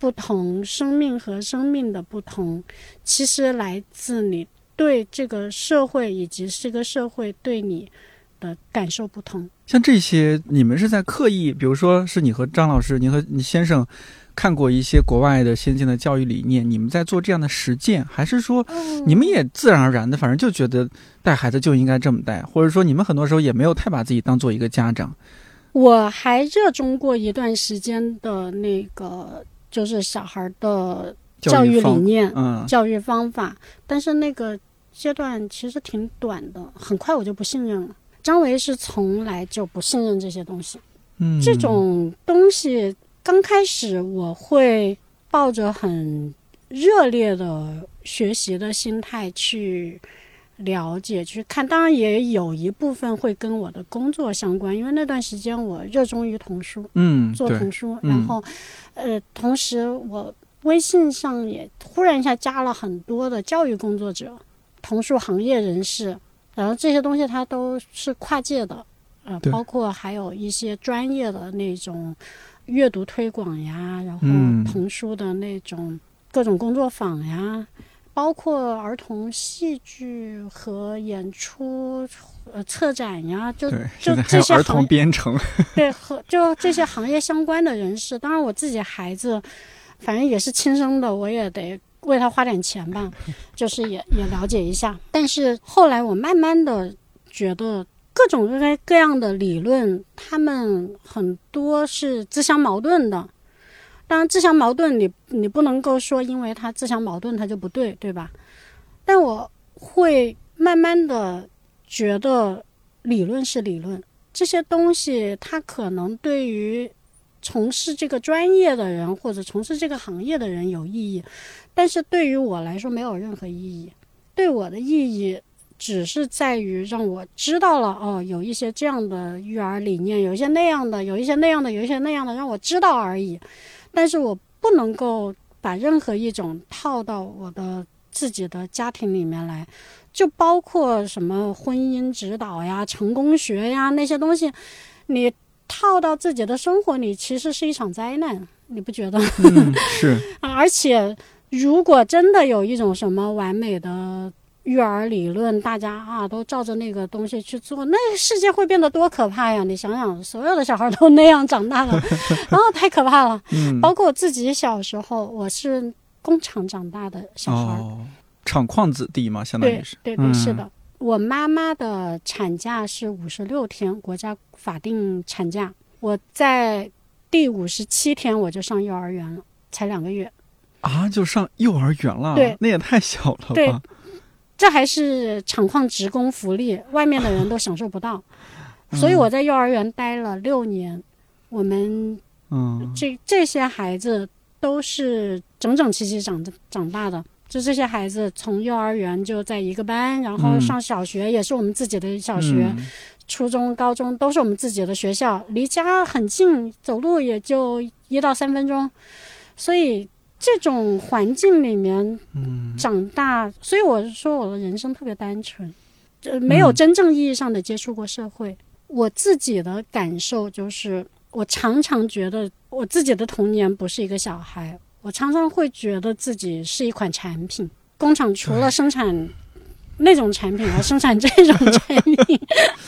不同，生命和生命的不同，其实来自你对这个社会以及这个社会对你的感受不同。像这些，你们是在刻意，比如说是你和张老师，你和你先生看过一些国外的先进的教育理念，你们在做这样的实践，还是说你们也自然而然的，反正就觉得带孩子就应该这么带，或者说你们很多时候也没有太把自己当做一个家长？我还热衷过一段时间的那个，就是小孩的教育理方，念、嗯，教育方法，但是那个阶段其实挺短的，很快我就不信任了。张维是从来就不信任这些东西，嗯，这种东西刚开始我会抱着很热烈的学习的心态去了解、去看，当然也有一部分会跟我的工作相关，因为那段时间我热衷于童书，嗯，做童书，嗯。然后，呃，同时我微信上也忽然一下加了很多的教育工作者、童书行业人士，然后这些东西它都是跨界的，呃，包括还有一些专业的那种阅读推广呀，然后嗯童书的那种各种工作坊呀。包括儿童戏剧和演出、呃策展呀，就，就这些儿童编程，对，和就这些行业相关的人士，当然我自己孩子，反正也是亲生的，我也得为他花点钱吧，就是也也了解一下。但是后来我慢慢的觉得，各种各各样的理论，他们很多是自相矛盾的。当然，自相矛盾你，你不能够说因为它自相矛盾它就不对，对吧？但我会慢慢的觉得，理论是理论，这些东西它可能对于从事这个专业的人或者从事这个行业的人有意义，但是对于我来说没有任何意义。对我的意义只是在于让我知道了哦，有一些这样的育儿理念，有一些那样的，有一些那样的，有一些那样的，让我知道而已。但是我不能够把任何一种套到我的自己的家庭里面来，就包括什么婚姻指导呀、成功学呀那些东西，你套到自己的生活里，其实是一场灾难，你不觉得？嗯，是，啊 而且，如果真的有一种什么完美的育儿理论，大家啊都照着那个东西去做，那世界会变得多可怕呀！你想想，所有的小孩都那样长大了，然后太可怕了。嗯，包括我自己小时候，我是工厂长大的小孩，哦，厂矿子弟嘛，相当于是，对对，嗯是的。我妈妈的产假是五十六天，国家法定产假。我在第五十七天我就上幼儿园了，才两个月。啊，就上幼儿园了，对那也太小了对吧？这还是厂矿职工福利，外面的人都享受不到。所以我在幼儿园待了六年，我们嗯这这些孩子都是整整齐齐长长大的。就这些孩子从幼儿园就在一个班，然后嗯上小学也是我们自己的小学，嗯初中、高中都是我们自己的学校，离家很近，走路也就一到三分钟，所以这种环境里面嗯长大，所以我说我的人生特别单纯，呃，没有嗯真正意义上的接触过社会。我自己的感受就是，我常常觉得我自己的童年不是一个小孩，我常常会觉得自己是一款产品。工厂除了生产那种产品，还生产这种产品。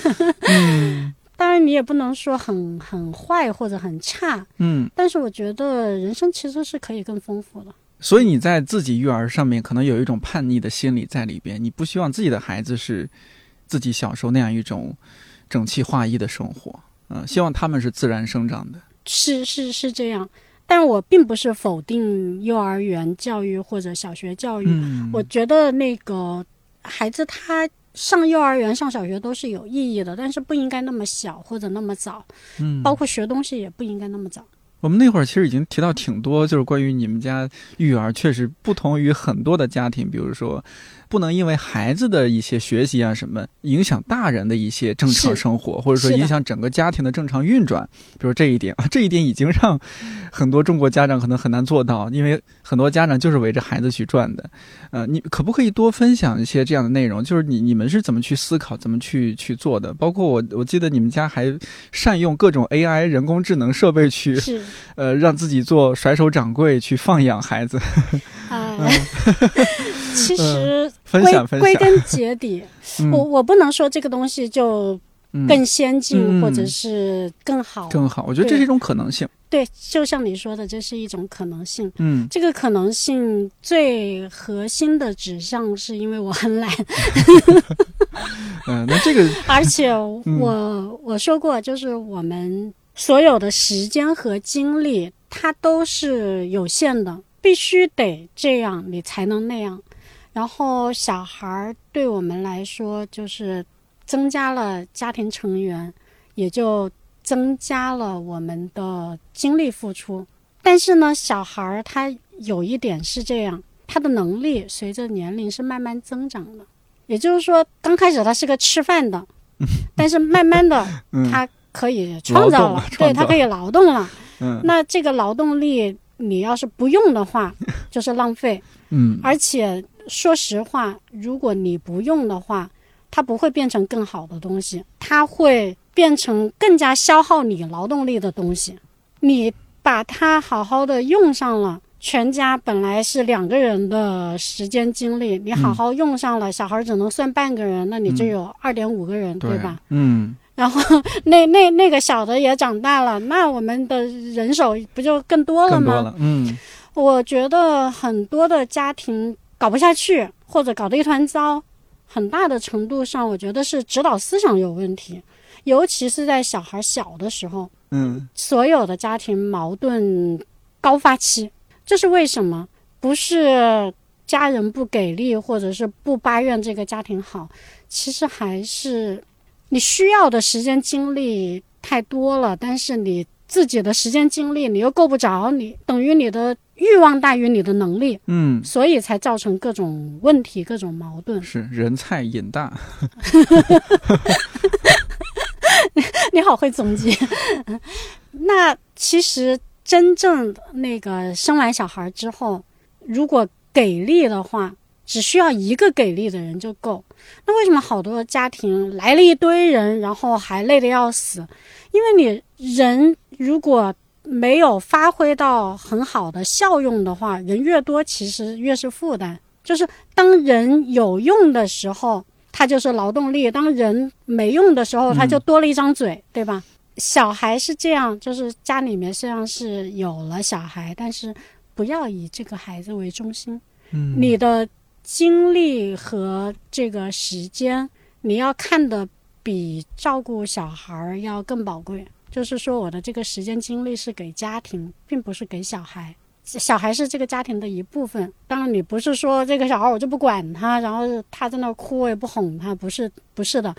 当 然，你也不能说很很坏或者很差，嗯，但是我觉得人生其实是可以更丰富的。所以你在自己育儿上面可能有一种叛逆的心理在里边，你不希望自己的孩子是自己小时候那样一种整齐划一的生活，嗯、希望他们是自然生长的。是是是这样，但我并不是否定幼儿园教育或者小学教育。嗯，我觉得那个孩子他上幼儿园、上小学都是有意义的，但是不应该那么小或者那么早，嗯，包括学东西也不应该那么早。我们那会儿其实已经提到挺多，就是关于你们家育儿确实不同于很多的家庭，比如说不能因为孩子的一些学习啊什么影响大人的一些正常生活，或者说影响整个家庭的正常运转。比如这一点啊，这一点已经让很多中国家长可能很难做到，因为很多家长就是围着孩子去转的。呃，你可不可以多分享一些这样的内容？就是你你们是怎么去思考、怎么去去做的？包括我我记得你们家还善用各种 AI 人工智能设备去，呃，让自己做甩手掌柜去放养孩子，啊、其实归。归根结底，嗯我我不能说这个东西就嗯更先进、嗯或者是更好。更好，我觉得这是一种可能性。对，就像你说的，这是一种可能性。嗯这个可能性最核心的指向是因为我很懒，嗯、那这个而且我、我说过，就是我们所有的时间和精力，它都是有限的，必须得这样，你才能那样。然后小孩儿对我们来说，就是增加了家庭成员，也就增加了我们的精力付出。但是呢，小孩儿他有一点是这样，他的能力随着年龄是慢慢增长的。也就是说，刚开始他是个吃饭的，但是慢慢的嗯他可以创造了，对他可以劳动了。嗯那这个劳动力你要是不用的话，就是浪费。嗯而且说实话，如果你不用的话，它不会变成更好的东西，它会变成更加消耗你劳动力的东西。你把它好好的用上了，全家本来是两个人的时间精力，你好好用上了，小孩只能算半个人，那你就有二点五个人，对吧？？嗯然后 那那那个小的也长大了，那我们的人手不就更多了吗？多了。嗯我觉得很多的家庭搞不下去，或者搞得一团糟，很大的程度上，我觉得是指导思想有问题，尤其是在小孩小的时候，嗯所有的家庭矛盾高发期，这是为什么？不是家人不给力，或者是不巴怨这个家庭好，其实还是你需要的时间精力太多了，但是你自己的时间精力你又够不着，你等于你的欲望大于你的能力，嗯，所以才造成各种问题、各种矛盾。是人菜瘾大。你好会总结。那其实真正那个生完小孩之后，如果给力的话，只需要一个给力的人就够。那为什么好多家庭来了一堆人，然后还累得要死？因为你人如果没有发挥到很好的效用的话，人越多其实越是负担。就是当人有用的时候，他就是劳动力；当人没用的时候，他就多了一张嘴，对吧？小孩是这样，就是家里面虽然是有了小孩，但是不要以这个孩子为中心。嗯，你的精力和这个时间，你要看的比照顾小孩儿要更宝贵。就是说，我的这个时间精力是给家庭，并不是给小孩。小孩是这个家庭的一部分。当然，你不是说这个小孩我就不管他，然后他在那哭我也不哄他，不是，不是的。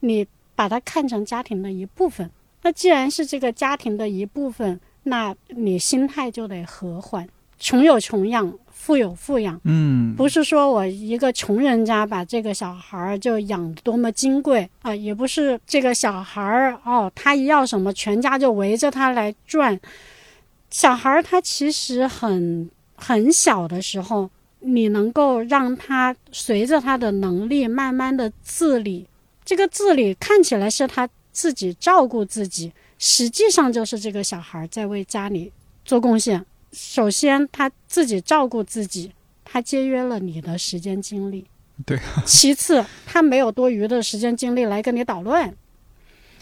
你把他看成家庭的一部分。那既然是这个家庭的一部分，那你心态就得和缓。穷有穷养，富有富养，嗯，不是说我一个穷人家把这个小孩儿就养得多么金贵啊、也不是这个小孩儿哦，他一要什么，全家就围着他来转。小孩儿他其实很很小的时候，你能够让他随着他的能力慢慢的自理，这个自理看起来是他自己照顾自己，实际上就是这个小孩儿在为家里做贡献。首先他自己照顾自己，他节约了你的时间精力。对。其次，他没有多余的时间精力来跟你捣乱。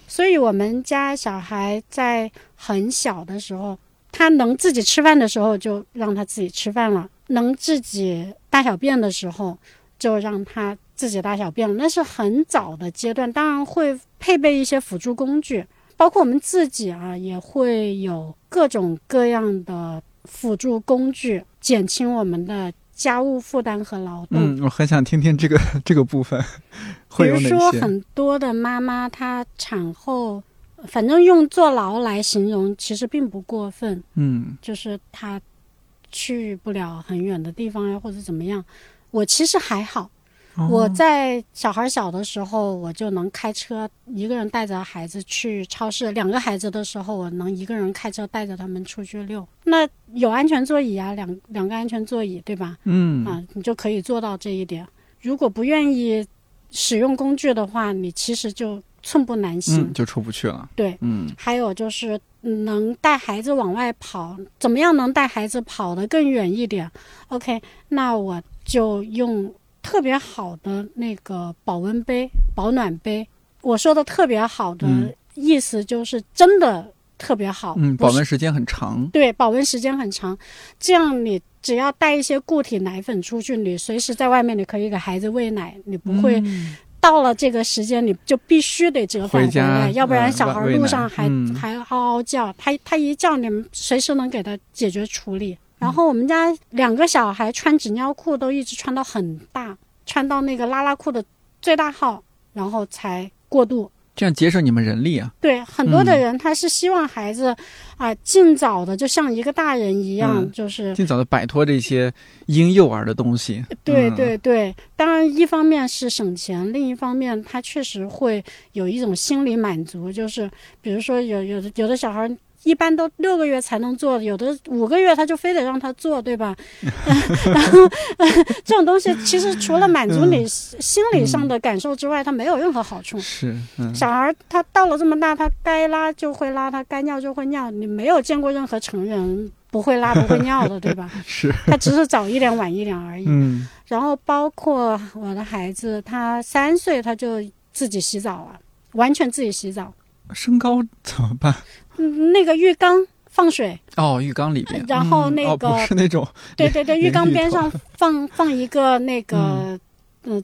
所以我们家小孩在很小的时候，他能自己吃饭的时候，就让他自己吃饭了；能自己大小便的时候，就让他自己大小便了。那是很早的阶段，当然会配备一些辅助工具，包括我们自己啊，也会有各种各样的辅助工具，减轻我们的家务负担和劳动。嗯，我很想听听这个 这个部分 会有比如说，很多的妈妈她产后，反正用坐牢来形容，其实并不过分。嗯就是她去不了很远的地方呀，或者怎么样。我其实还好，哦我在小孩小的时候，我就能开车一个人带着孩子去超市；两个孩子的时候，我能一个人开车带着他们出去遛。那有安全座椅啊，两两个安全座椅，对吧？嗯啊，你就可以做到这一点。如果不愿意使用工具的话，你其实就寸步难行。嗯，就出不去了。对，嗯还有就是嗯能带孩子往外跑，怎么样能带孩子跑得更远一点？OK，那我就用特别好的那个保温杯、保暖杯。我说的特别好的嗯意思就是真的特别好，嗯，保温时间很长。对，保温时间很长，这样你只要带一些固体奶粉出去，你随时在外面你可以给孩子喂奶，你不会嗯到了这个时间你就必须得折返回家来，要不然呃小孩路上还、嗯还嗷嗷叫，他他一叫你们随时能给他解决处理。然后我们家两个小孩穿纸尿裤都一直穿到很大，穿到那个拉拉裤的最大号，然后才过渡。这样节省你们人力啊。对，很多的嗯人他是希望孩子啊、尽早的就像一个大人一样，嗯就是尽早的摆脱这些婴幼儿的东西。对嗯对对，当然一方面是省钱，另一方面他确实会有一种心理满足，就是比如说有有的有的小孩。一般都六个月才能做，有的五个月他就非得让他做，对吧？然后、呃、这种东西其实除了满足你心理上的感受之外，它没有任何好处。是，嗯，小孩他到了这么大，他该拉就会拉，他该尿就会尿。你没有见过任何成人不会拉不会尿的，对吧？是，他只是早一点晚一点而已。嗯然后包括我的孩子，他三岁他就自己洗澡了，完全自己洗澡。身高怎么办？嗯，那个浴缸放水，哦，浴缸里边，然后那嗯哦、个不是那种，对对对，浴缸边上放放一个那个嗯。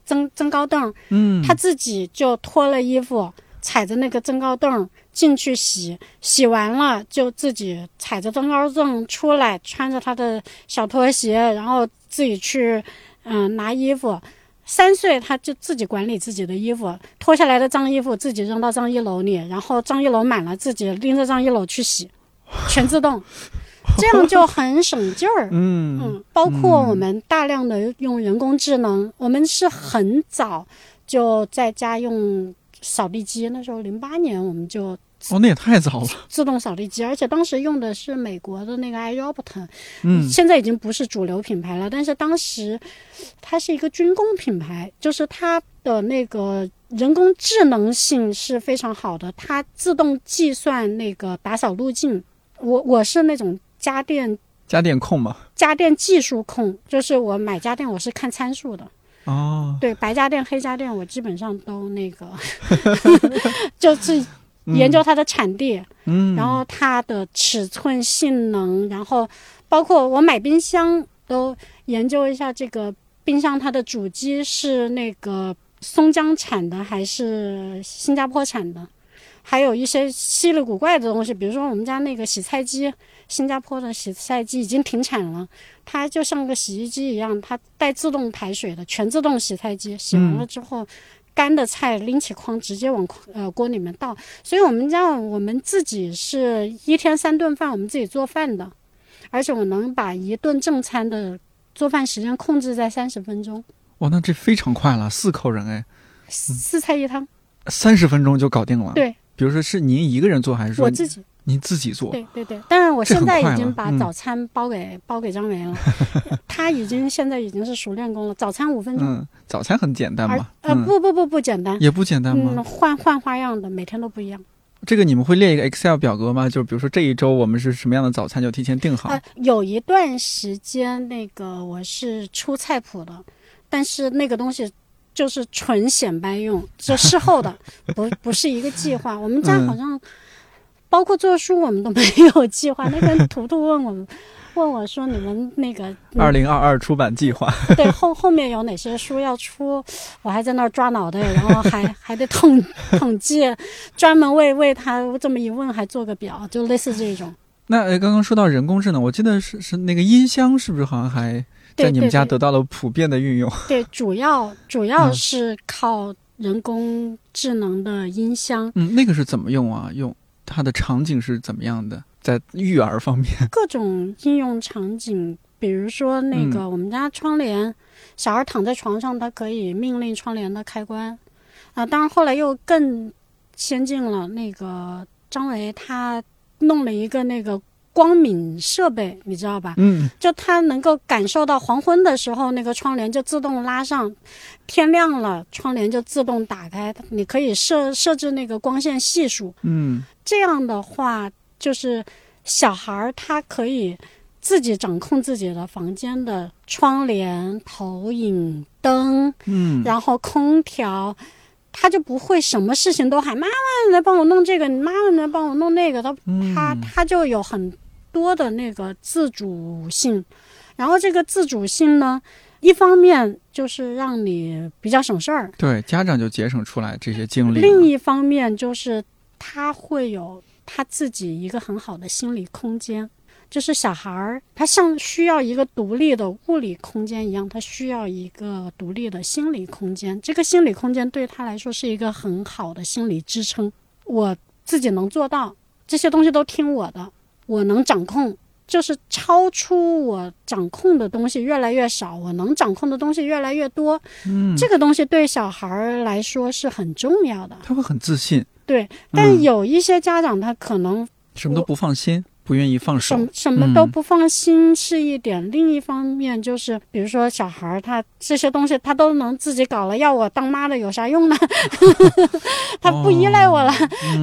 增增高凳，嗯，他自己就脱了衣服，踩着那个增高凳进去洗，洗完了就自己踩着增高凳出来，穿着他的小拖鞋，然后自己去嗯、拿衣服。三岁他就自己管理自己的衣服，脱下来的脏衣服自己扔到脏衣篓里，然后脏衣篓满了自己拎着脏衣篓去洗，全自动，这样就很省劲儿。嗯嗯，包括我们大量的用人工智能，我们是很早就在家用扫地机，那时候零八年我们就哦，那也太早了，自动扫地机，而且当时用的是美国的那个 iRobot，嗯。现在已经不是主流品牌了，但是当时它是一个军工品牌，就是它的那个人工智能性是非常好的，它自动计算那个打扫路径。我我是那种家电家电控嘛，家电技术控，就是我买家电我是看参数的，哦，对白家电、黑家电我基本上都那个 就是研究它的产地，嗯，然后它的尺寸、性能，然后包括我买冰箱都研究一下这个冰箱它的主机是那个松江产的还是新加坡产的，还有一些稀里古怪的东西，比如说我们家那个洗菜机，新加坡的洗菜机已经停产了，它就像个洗衣机一样，它带自动排水的全自动洗菜机，洗完了之后。干的菜拎起筐直接往呃锅里面倒。所以我们家我们自己是一天三顿饭，我们自己做饭的，而且我能把一顿正餐的做饭时间控制在三十分钟，哇，那这非常快了，四口人哎，四菜一汤。三十分钟就搞定了。对，比如说是您一个人做，还是说我自己您自己做？对对对，但是我现在已经把嗯早餐包给、包给张维了，他已经现在已经是熟练工了。早餐五分钟，嗯，早餐很简单而嘛，呃嗯，不不不不简单，也不简单嗯，吗？换换花样的，每天都不一样。这个你们会列一个 Excel 表格吗？就比如说这一周我们是什么样的早餐，就提前定好。呃，有一段时间那个我是出菜谱的，但是那个东西。就是纯显摆用，这事后的，不不是一个计划。我们家嗯好像，包括做书，我们都没有计划。那天图图问我们，问我说：“你们那个嗯二零二二出版计划，对后后面有哪些书要出，我还在那儿抓脑袋，然后还 还得统统计，专门为为他这么一问还做个表，就类似这种。那呃刚刚说到人工智能，我记得是是那个音箱，是不是好像还在你们家得到了普遍的运用？对，主要主要嗯是靠人工智能的音箱，嗯，那个是怎么用啊？用它的场景是怎么样的？在育儿方面，各种应用场景，比如说那个我们家窗帘，小孩躺在床上，他可以命令窗帘的开关。啊，当然后来又更先进了，那个张维他弄了一个那个光敏设备，你知道吧？嗯，就它能够感受到黄昏的时候，那个窗帘就自动拉上；天亮了，窗帘就自动打开。你可以设设置那个光线系数，嗯，这样的话，就是小孩儿他可以自己掌控自己的房间的窗帘、投影灯，嗯，然后空调。他就不会什么事情都喊妈妈你来帮我弄这个，你妈妈来帮我弄那个，他嗯他他就有很多的那个自主性，然后这个自主性呢，一方面就是让你比较省事儿，对家长就节省出来这些精力。另一方面就是他会有他自己一个很好的心理空间。就是小孩儿，他像需要一个独立的物理空间一样，他需要一个独立的心理空间。这个心理空间对他来说是一个很好的心理支撑。我自己能做到，这些东西都听我的，我能掌控。就是超出我掌控的东西越来越少，我能掌控的东西越来越多。嗯，这个东西对小孩儿来说是很重要的。他会很自信，对，但有一些家长他可能什么都不放心，不愿意放手什。么什么都不放心是一点，另一方面就是，比如说小孩儿他这些东西他都能自己搞了，要我当妈的有啥用呢？他不依赖我了，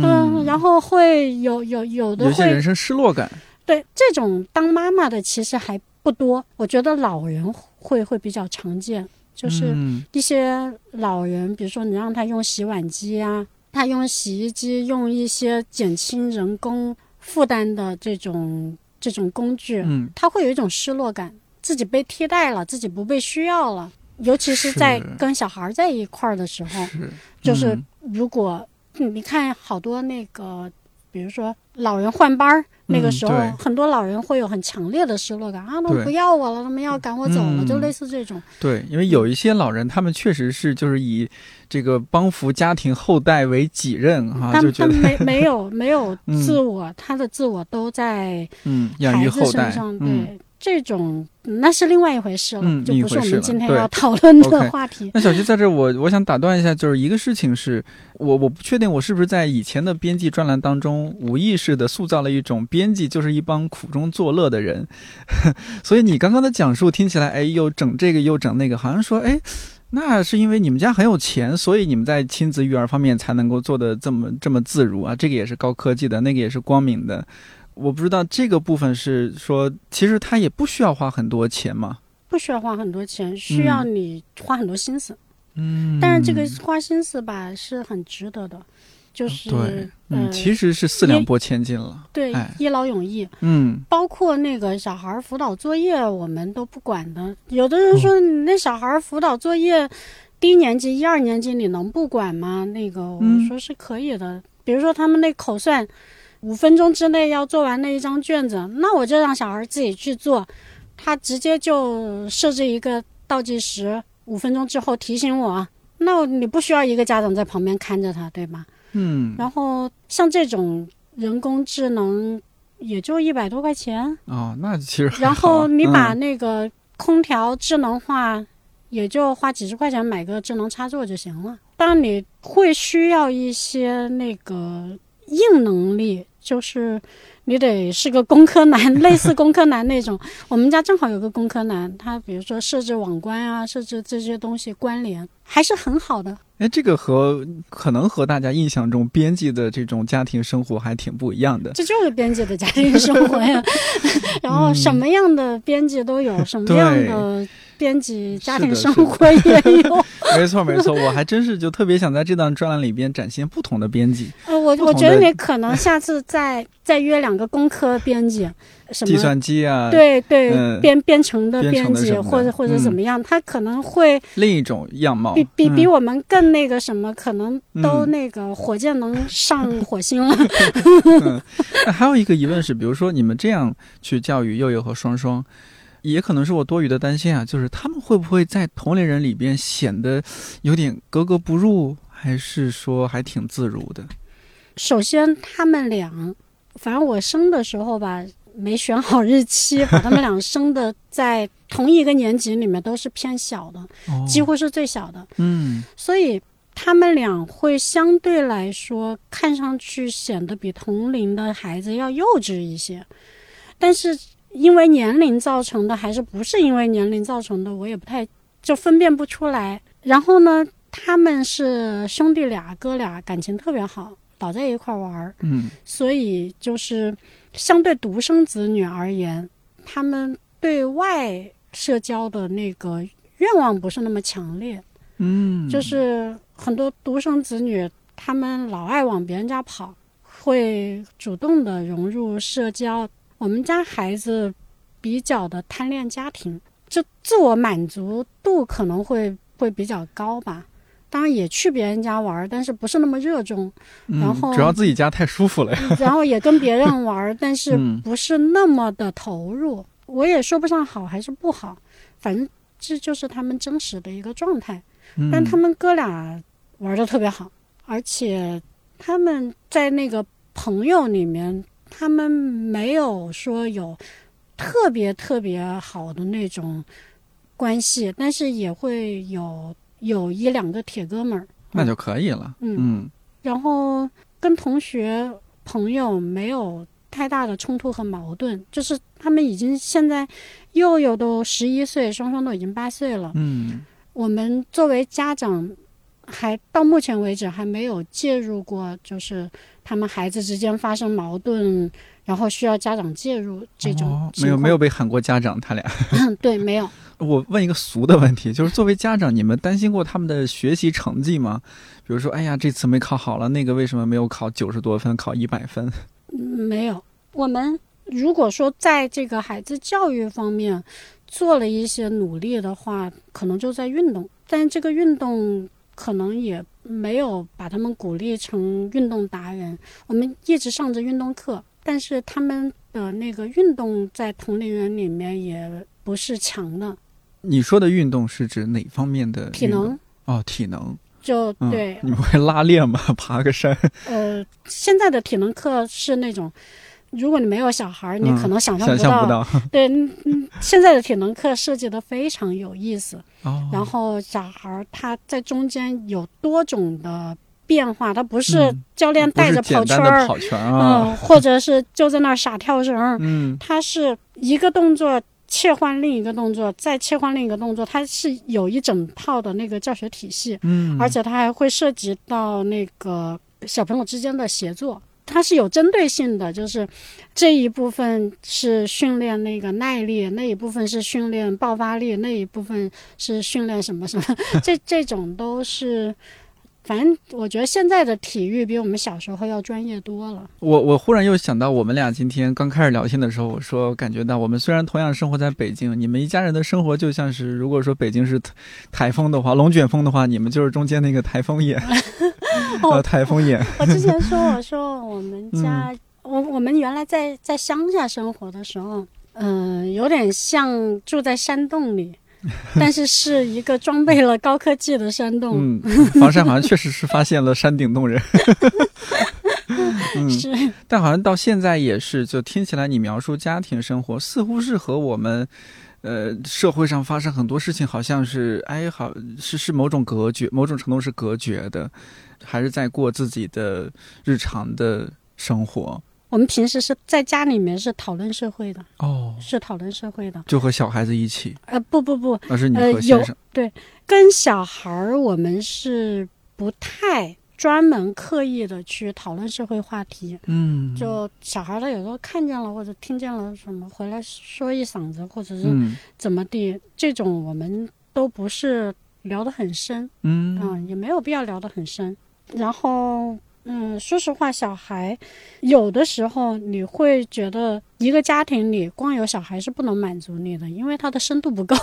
嗯，然后会有有有的会有些人生失落感。对这种当妈妈的其实还不多，我觉得老人会会比较常见，就是嗯一些老人，比如说你让他用洗碗机啊，他用洗衣机，用一些减轻人工负担的这种这种工具，嗯，他会有一种失落感，自己被替代了，自己不被需要了。尤其是在跟小孩在一块儿的时候，是，就是嗯如果嗯你看好多那个，比如说老人换班儿。那个时候，很多老人会有很强烈的失落感啊，他们不要我了，他们要赶我走了，嗯就类似这种。对，因为有一些老人，他们确实是就是以这个帮扶家庭后代为己任哈、他就觉得他没没有没有嗯自我，他的自我都在嗯养育后代嗯。这种那是另外一回事了，嗯就不是我们今天要讨论的话题。那小徐在这儿，我我想打断一下，就是一个事情是，我我不确定我是不是在以前的编辑专栏当中无意识的塑造了一种编辑就是一帮苦中作乐的人，所以你刚刚的讲述听起来，哎，又整这个又整那个，好像说，哎，那是因为你们家很有钱，所以你们在亲子育儿方面才能够做的这么这么自如啊，这个也是高科技的，那个也是光明的。我不知道这个部分是说，其实他也不需要花很多钱嘛。不需要花很多钱，需要你花很多心思。嗯，但是这个花心思吧是很值得的，就是对，嗯，呃，其实是四两拨千斤了。对哎一劳永逸。嗯，包括那个小孩儿辅导作业，我们都不管的。有的人说，你那小孩儿辅导作业，低年级、一二年级你能不管吗？那个我们说是可以的。比如说他们那口算，五分钟之内要做完那一张卷子，那我就让小孩自己去做，他直接就设置一个倒计时，五分钟之后提醒我。那你不需要一个家长在旁边看着他，对吧？嗯，然后像这种人工智能，也就一百多块钱，哦，那其实然后你把嗯那个空调智能化，也就花几十块钱买个智能插座就行了。当然你会需要一些那个硬能力，就是你得是个工科男，类似工科男那种。我们家正好有个工科男，他比如说设置网关啊，设置这些东西关联，还是很好的。哎，这个和可能和大家印象中编辑的这种家庭生活还挺不一样的。这就是编辑的家庭生活呀。然后什么样的编辑都有，什么样的编辑家庭生活也有。没错，没错，我还真是就特别想在这段专栏里边展现不同的编辑，呃，我我觉得你可能下次再再约两个工科编辑，什么计算机啊，对对、嗯编编程的编辑或者或者怎么样，他可能会另一种样貌，比比嗯比我们更那个什么，可能都嗯那个火箭能上火星了。那还有一个疑问是，比如说你们这样去教育佑佑和双双，也可能是我多余的担心啊，就是他们会不会在同龄人里边显得有点格格不入，还是说还挺自如的？首先，他们俩，反正我生的时候吧，没选好日期，把他们俩生的在同一个年级里面都是偏小的，哦。几乎是最小的，嗯。所以他们俩会相对来说看上去显得比同龄的孩子要幼稚一些，但是因为年龄造成的，还是不是因为年龄造成的，我也不太就分辨不出来。然后呢，他们是兄弟俩，哥俩感情特别好，老在一块儿玩儿。嗯所以就是相对独生子女而言，他们对外社交的那个愿望不是那么强烈，嗯，就是很多独生子女，他们老爱往别人家跑，会主动的融入社交。我们家孩子比较的贪恋家庭，就自我满足度可能会会比较高吧。当然也去别人家玩儿，但是不是那么热衷。嗯然后主要自己家太舒服了呀。然后也跟别人玩儿，但是嗯不是那么的投入。我也说不上好还是不好，反正这就是他们真实的一个状态。嗯但他们哥俩玩的特别好，而且他们在那个朋友里面，他们没有说有特别特别好的那种关系，但是也会有有一两个铁哥们儿。那就可以了。嗯嗯然后跟同学朋友没有太大的冲突和矛盾，就是他们已经现在佑佑都十一岁，双双都已经八岁了。嗯我们作为家长，还到目前为止还没有介入过，就是他们孩子之间发生矛盾，然后需要家长介入这种哦、没有没有被喊过家长，他俩。对没有。我问一个俗的问题，就是作为家长，你们担心过他们的学习成绩吗？比如说，哎呀，这次没考好了，那个为什么没有考九十多分，考一百分？嗯没有，我们如果说在这个孩子教育方面做了一些努力的话，可能就在运动，但这个运动可能也没有把他们鼓励成运动达人。我们一直上着运动课，但是他们的那个运动在同龄人里面也不是强的，你说的运动是指哪方面的体能哦，体能。就嗯，对，你不会拉练吗？爬个山？呃，现在的体能课是那种。如果你没有小孩儿，你嗯可能想象不到。象不到。对，嗯嗯，现在的体能课设计的非常有意思，哦，然后小孩儿他在中间有多种的变化，他不是嗯教练带着跑圈儿，跑圈啊。嗯，或者是就在那儿傻跳绳儿，嗯他是一个动作切换另一个动作，再切换另一个动作，它是有一整套的那个教学体系，嗯，而且它还会涉及到那个小朋友之间的协作。它是有针对性的，就是这一部分是训练那个耐力，那一部分是训练爆发力，那一部分是训练什么什么，这这种都是，反正我觉得现在的体育比我们小时候要专业多了。我我忽然又想到，我们俩今天刚开始聊天的时候，我说感觉到我们虽然同样生活在北京，你们一家人的生活就像是，如果说北京是台台风的话，龙卷风的话，你们就是中间那个台风眼，呃，台风眼。我之前说，我 说我们家，我我们原来在在乡下生活的时候，嗯、有点像住在山洞里。但是是一个装备了高科技的山洞。嗯，房山好像确实是发现了山顶洞人。嗯，是，但好像到现在也是，就听起来你描述家庭生活，似乎是和我们，呃，社会上发生很多事情，好像是，哎，好是是某种隔绝，某种程度是隔绝的，还是在过自己的日常的生活。我们平时是在家里面是讨论社会的，哦，是讨论社会的。就和小孩子一起，呃，不不不，那是你呃和先生。跟小孩儿我们是不太专门刻意的去讨论社会话题。嗯，就小孩儿他有时候看见了或者听见了什么，回来说一嗓子，或者是嗯怎么地，这种我们都不是聊得很深，嗯嗯，也没有必要聊得很深。然后，嗯，说实话，小孩有的时候你会觉得一个家庭里光有小孩是不能满足你的，因为他的深度不够。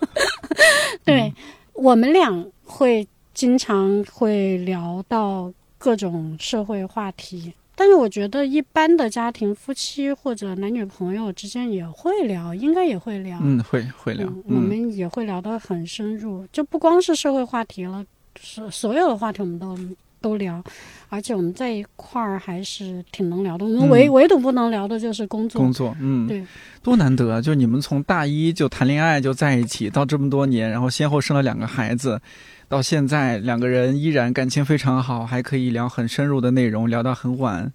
对、我们俩会经常会聊到各种社会话题。但是我觉得一般的家庭，夫妻或者男女朋友之间也会聊，应该也会聊。嗯，会会聊嗯，，我嗯们也会聊得很深入，就不光是社会话题了，所所有的话题我们都都聊，而且我们在一块儿还是挺能聊的。我们唯、嗯唯独不能聊的就是工作。工作，嗯，对，多难得啊！就你们从大一就谈恋爱就在一起，到这么多年，然后先后生了两个孩子，到现在两个人依然感情非常好，还可以聊很深入的内容，聊到很晚。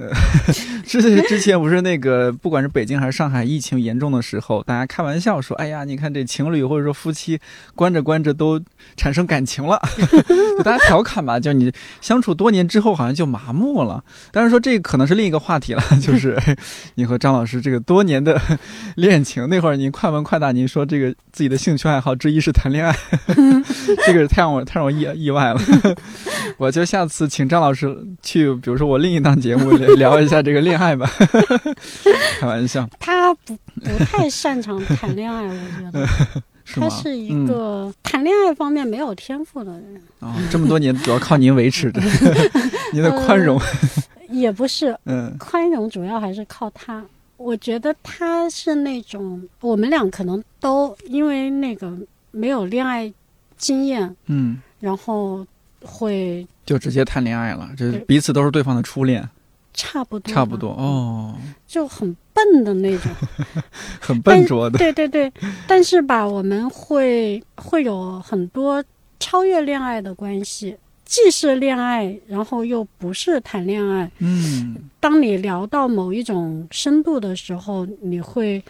呃，之之前不是那个，不管是北京还是上海疫情严重的时候，大家开玩笑说：“哎呀，你看这情侣或者说夫妻关着关着都产生感情了。”大家调侃吧，就你相处多年之后好像就麻木了。当然说这可能是另一个话题了，就是你和张老师这个多年的恋情，那会儿您快问快答，您说这个自己的兴趣爱好之一是谈恋爱，这个太让我太让我意意外了。我就下次请张老师去，比如说我另一档节目聊一下这个恋爱吧，开玩笑。他不不太擅长谈恋爱，我觉得。是他？是一嗯。个谈恋爱方面没有天赋的人，啊、这么多年主要靠您维持的，您的宽容，也不是嗯。宽容，主要还是靠他。我觉得他是那种，我们俩可能都因为那个没有恋爱经验，嗯，然后会就直接谈恋爱了，这彼此都是对方的初恋，差不多，差不多，哦，就很笨的那种。很笨拙的，对对对，但是吧，我们会会有很多超越恋爱的关系，既是恋爱，然后又不是谈恋爱。嗯当你聊到某一种深度的时候，你会，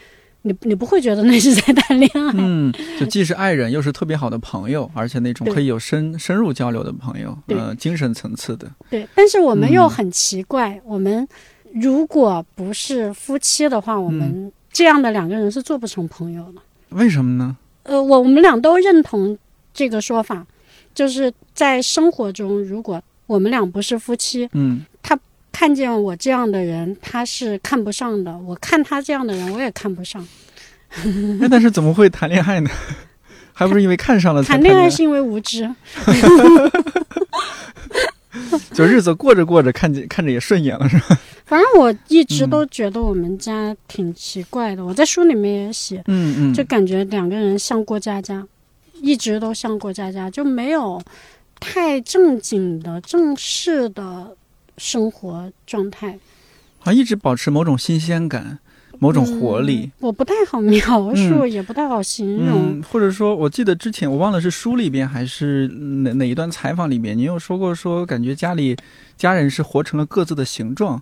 你你不会觉得那是在谈恋爱。嗯，就既是爱人，又是特别好的朋友，而且那种可以有深深入交流的朋友，对呃，精神层次的，对，但是我们嗯又很奇怪，我们如果不是夫妻的话，我嗯们这样的两个人是做不成朋友的。为什么呢？呃，我我们俩都认同这个说法，就是在生活中，如果我们俩不是夫妻，嗯看见我这样的人，他是看不上的；我看他这样的人，我也看不上。哎，但是怎么会谈恋爱呢？还不是因为看上了谈恋恋爱是因为无知，就日子过着过着，看见看着也顺眼了，是吧？反正我一直嗯都觉得我们家挺奇怪的。我在书里面也写，嗯嗯，就感觉两个人像过家家，一直都像过家家，就没有太正经的、正式的生活状态。好像一直保持某种新鲜感，某种活力。嗯我不太好描述，也不太好形容。嗯，或者说，我记得之前我忘了是书里边还是哪哪一段采访里边，你有说过说感觉家里家人是活成了各自的形状。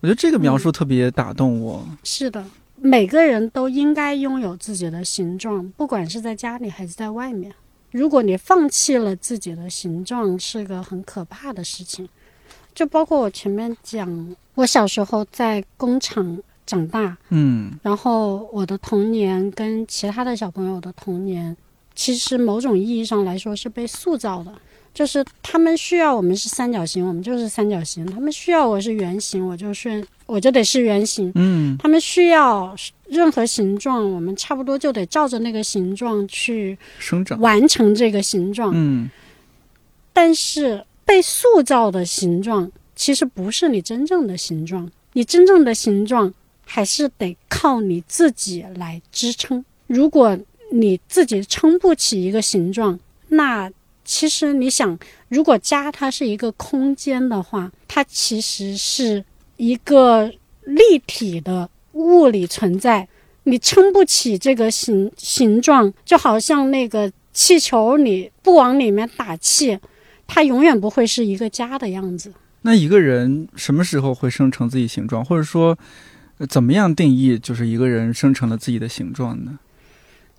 我觉得这个描述特别打动我。是的，每个人都应该拥有自己的形状，不管是在家里还是在外面。如果你放弃了自己的形状，是个很可怕的事情。就包括我前面讲，我小时候在工厂长大，嗯然后我的童年跟其他的小朋友的童年，其实某种意义上来说是被塑造的。就是他们需要我们是三角形，我们就是三角形；他们需要我是圆形，我就是我就得是圆形。嗯他们需要任何形状，我们差不多就得照着那个形状去生长。完成这个形状。嗯但是被塑造的形状其实不是你真正的形状，你真正的形状还是得靠你自己来支撑。如果你自己撑不起一个形状，那其实你想，如果家它是一个空间的话，它其实是一个立体的物理存在。你撑不起这个形形状，就好像那个气球，你不往里面打气，它永远不会是一个家的样子。那一个人什么时候会生成自己形状，或者说，呃怎么样定义就是一个人生成了自己的形状呢？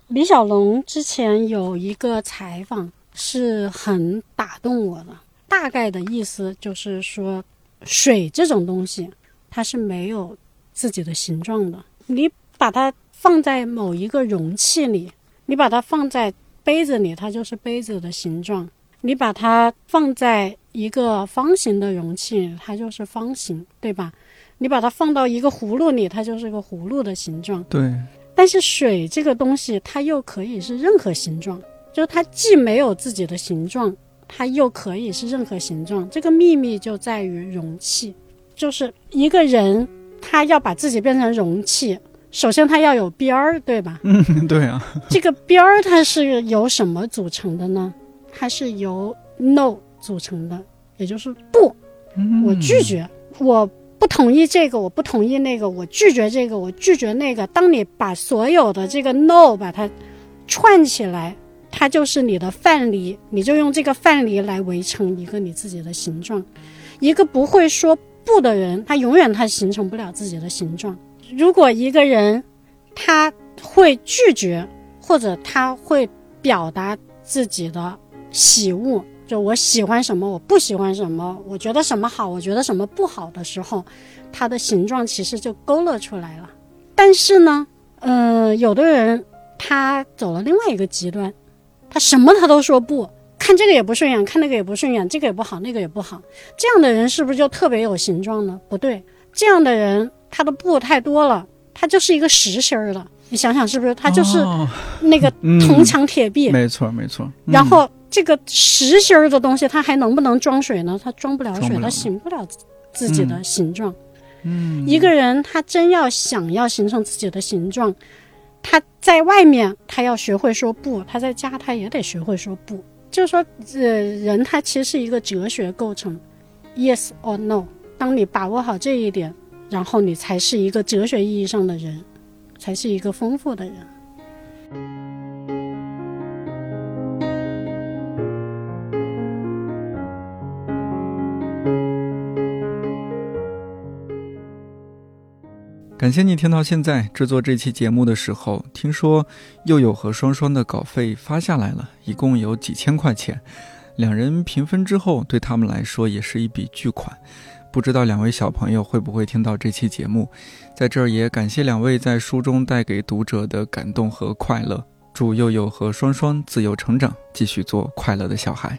李小龙之前有一个采访是很打动我的，大概的意思就是说，水这种东西它是没有自己的形状的。你把它放在某一个容器里，你把它放在杯子里，它就是杯子的形状；你把它放在一个方形的容器，它就是方形，对吧？你把它放到一个葫芦里，它就是个葫芦的形状。对，但是水这个东西，它又可以是任何形状，就是它既没有自己的形状，它又可以是任何形状。这个秘密就在于容器，就是一个人他要把自己变成容器，首先他要有边儿，对吧？嗯，对啊，这个边儿它是由什么组成的呢？它是由 no 组成的，也就是不，嗯我拒绝，我不同意这个，我不同意那个，我拒绝这个，我拒绝那个。当你把所有的这个 no 把它串起来，它就是你的范例，你就用这个范例来围成一个你自己的形状。一个不会说不的人，他永远他形成不了自己的形状。如果一个人他会拒绝，或者他会表达自己的喜恶，就我喜欢什么，我不喜欢什么，我觉得什么好，我觉得什么不好的时候，它的形状其实就勾勒出来了。但是呢，呃，有的人他走了另外一个极端，他什么他都说不，看这个也不顺眼，看那个也不顺眼，这个也不好，那个也不好。这样的人是不是就特别有形状呢？不对，这样的人他的不太多了，他就是一个实心儿的。你想想是不是？他就是哦那个嗯铜墙铁壁，没错没错。嗯然后这个实心儿的东西，它还能不能装水呢？它装不了水，了它形不了自自己的形状。嗯，一个人他真要想要形成自己的形状，他在外面他要学会说不，他在家他也得学会说不。就是说，呃，人他其实是一个哲学构成，yes or no。当你把握好这一点，然后你才是一个哲学意义上的人，才是一个丰富的人。感谢你听到现在。制作这期节目的时候，听说佑佑和双双的稿费发下来了，一共有几千块钱。两人平分之后，对他们来说也是一笔巨款。不知道两位小朋友会不会听到这期节目？在这儿也感谢两位在书中带给读者的感动和快乐。祝佑佑和双双自由成长，继续做快乐的小孩。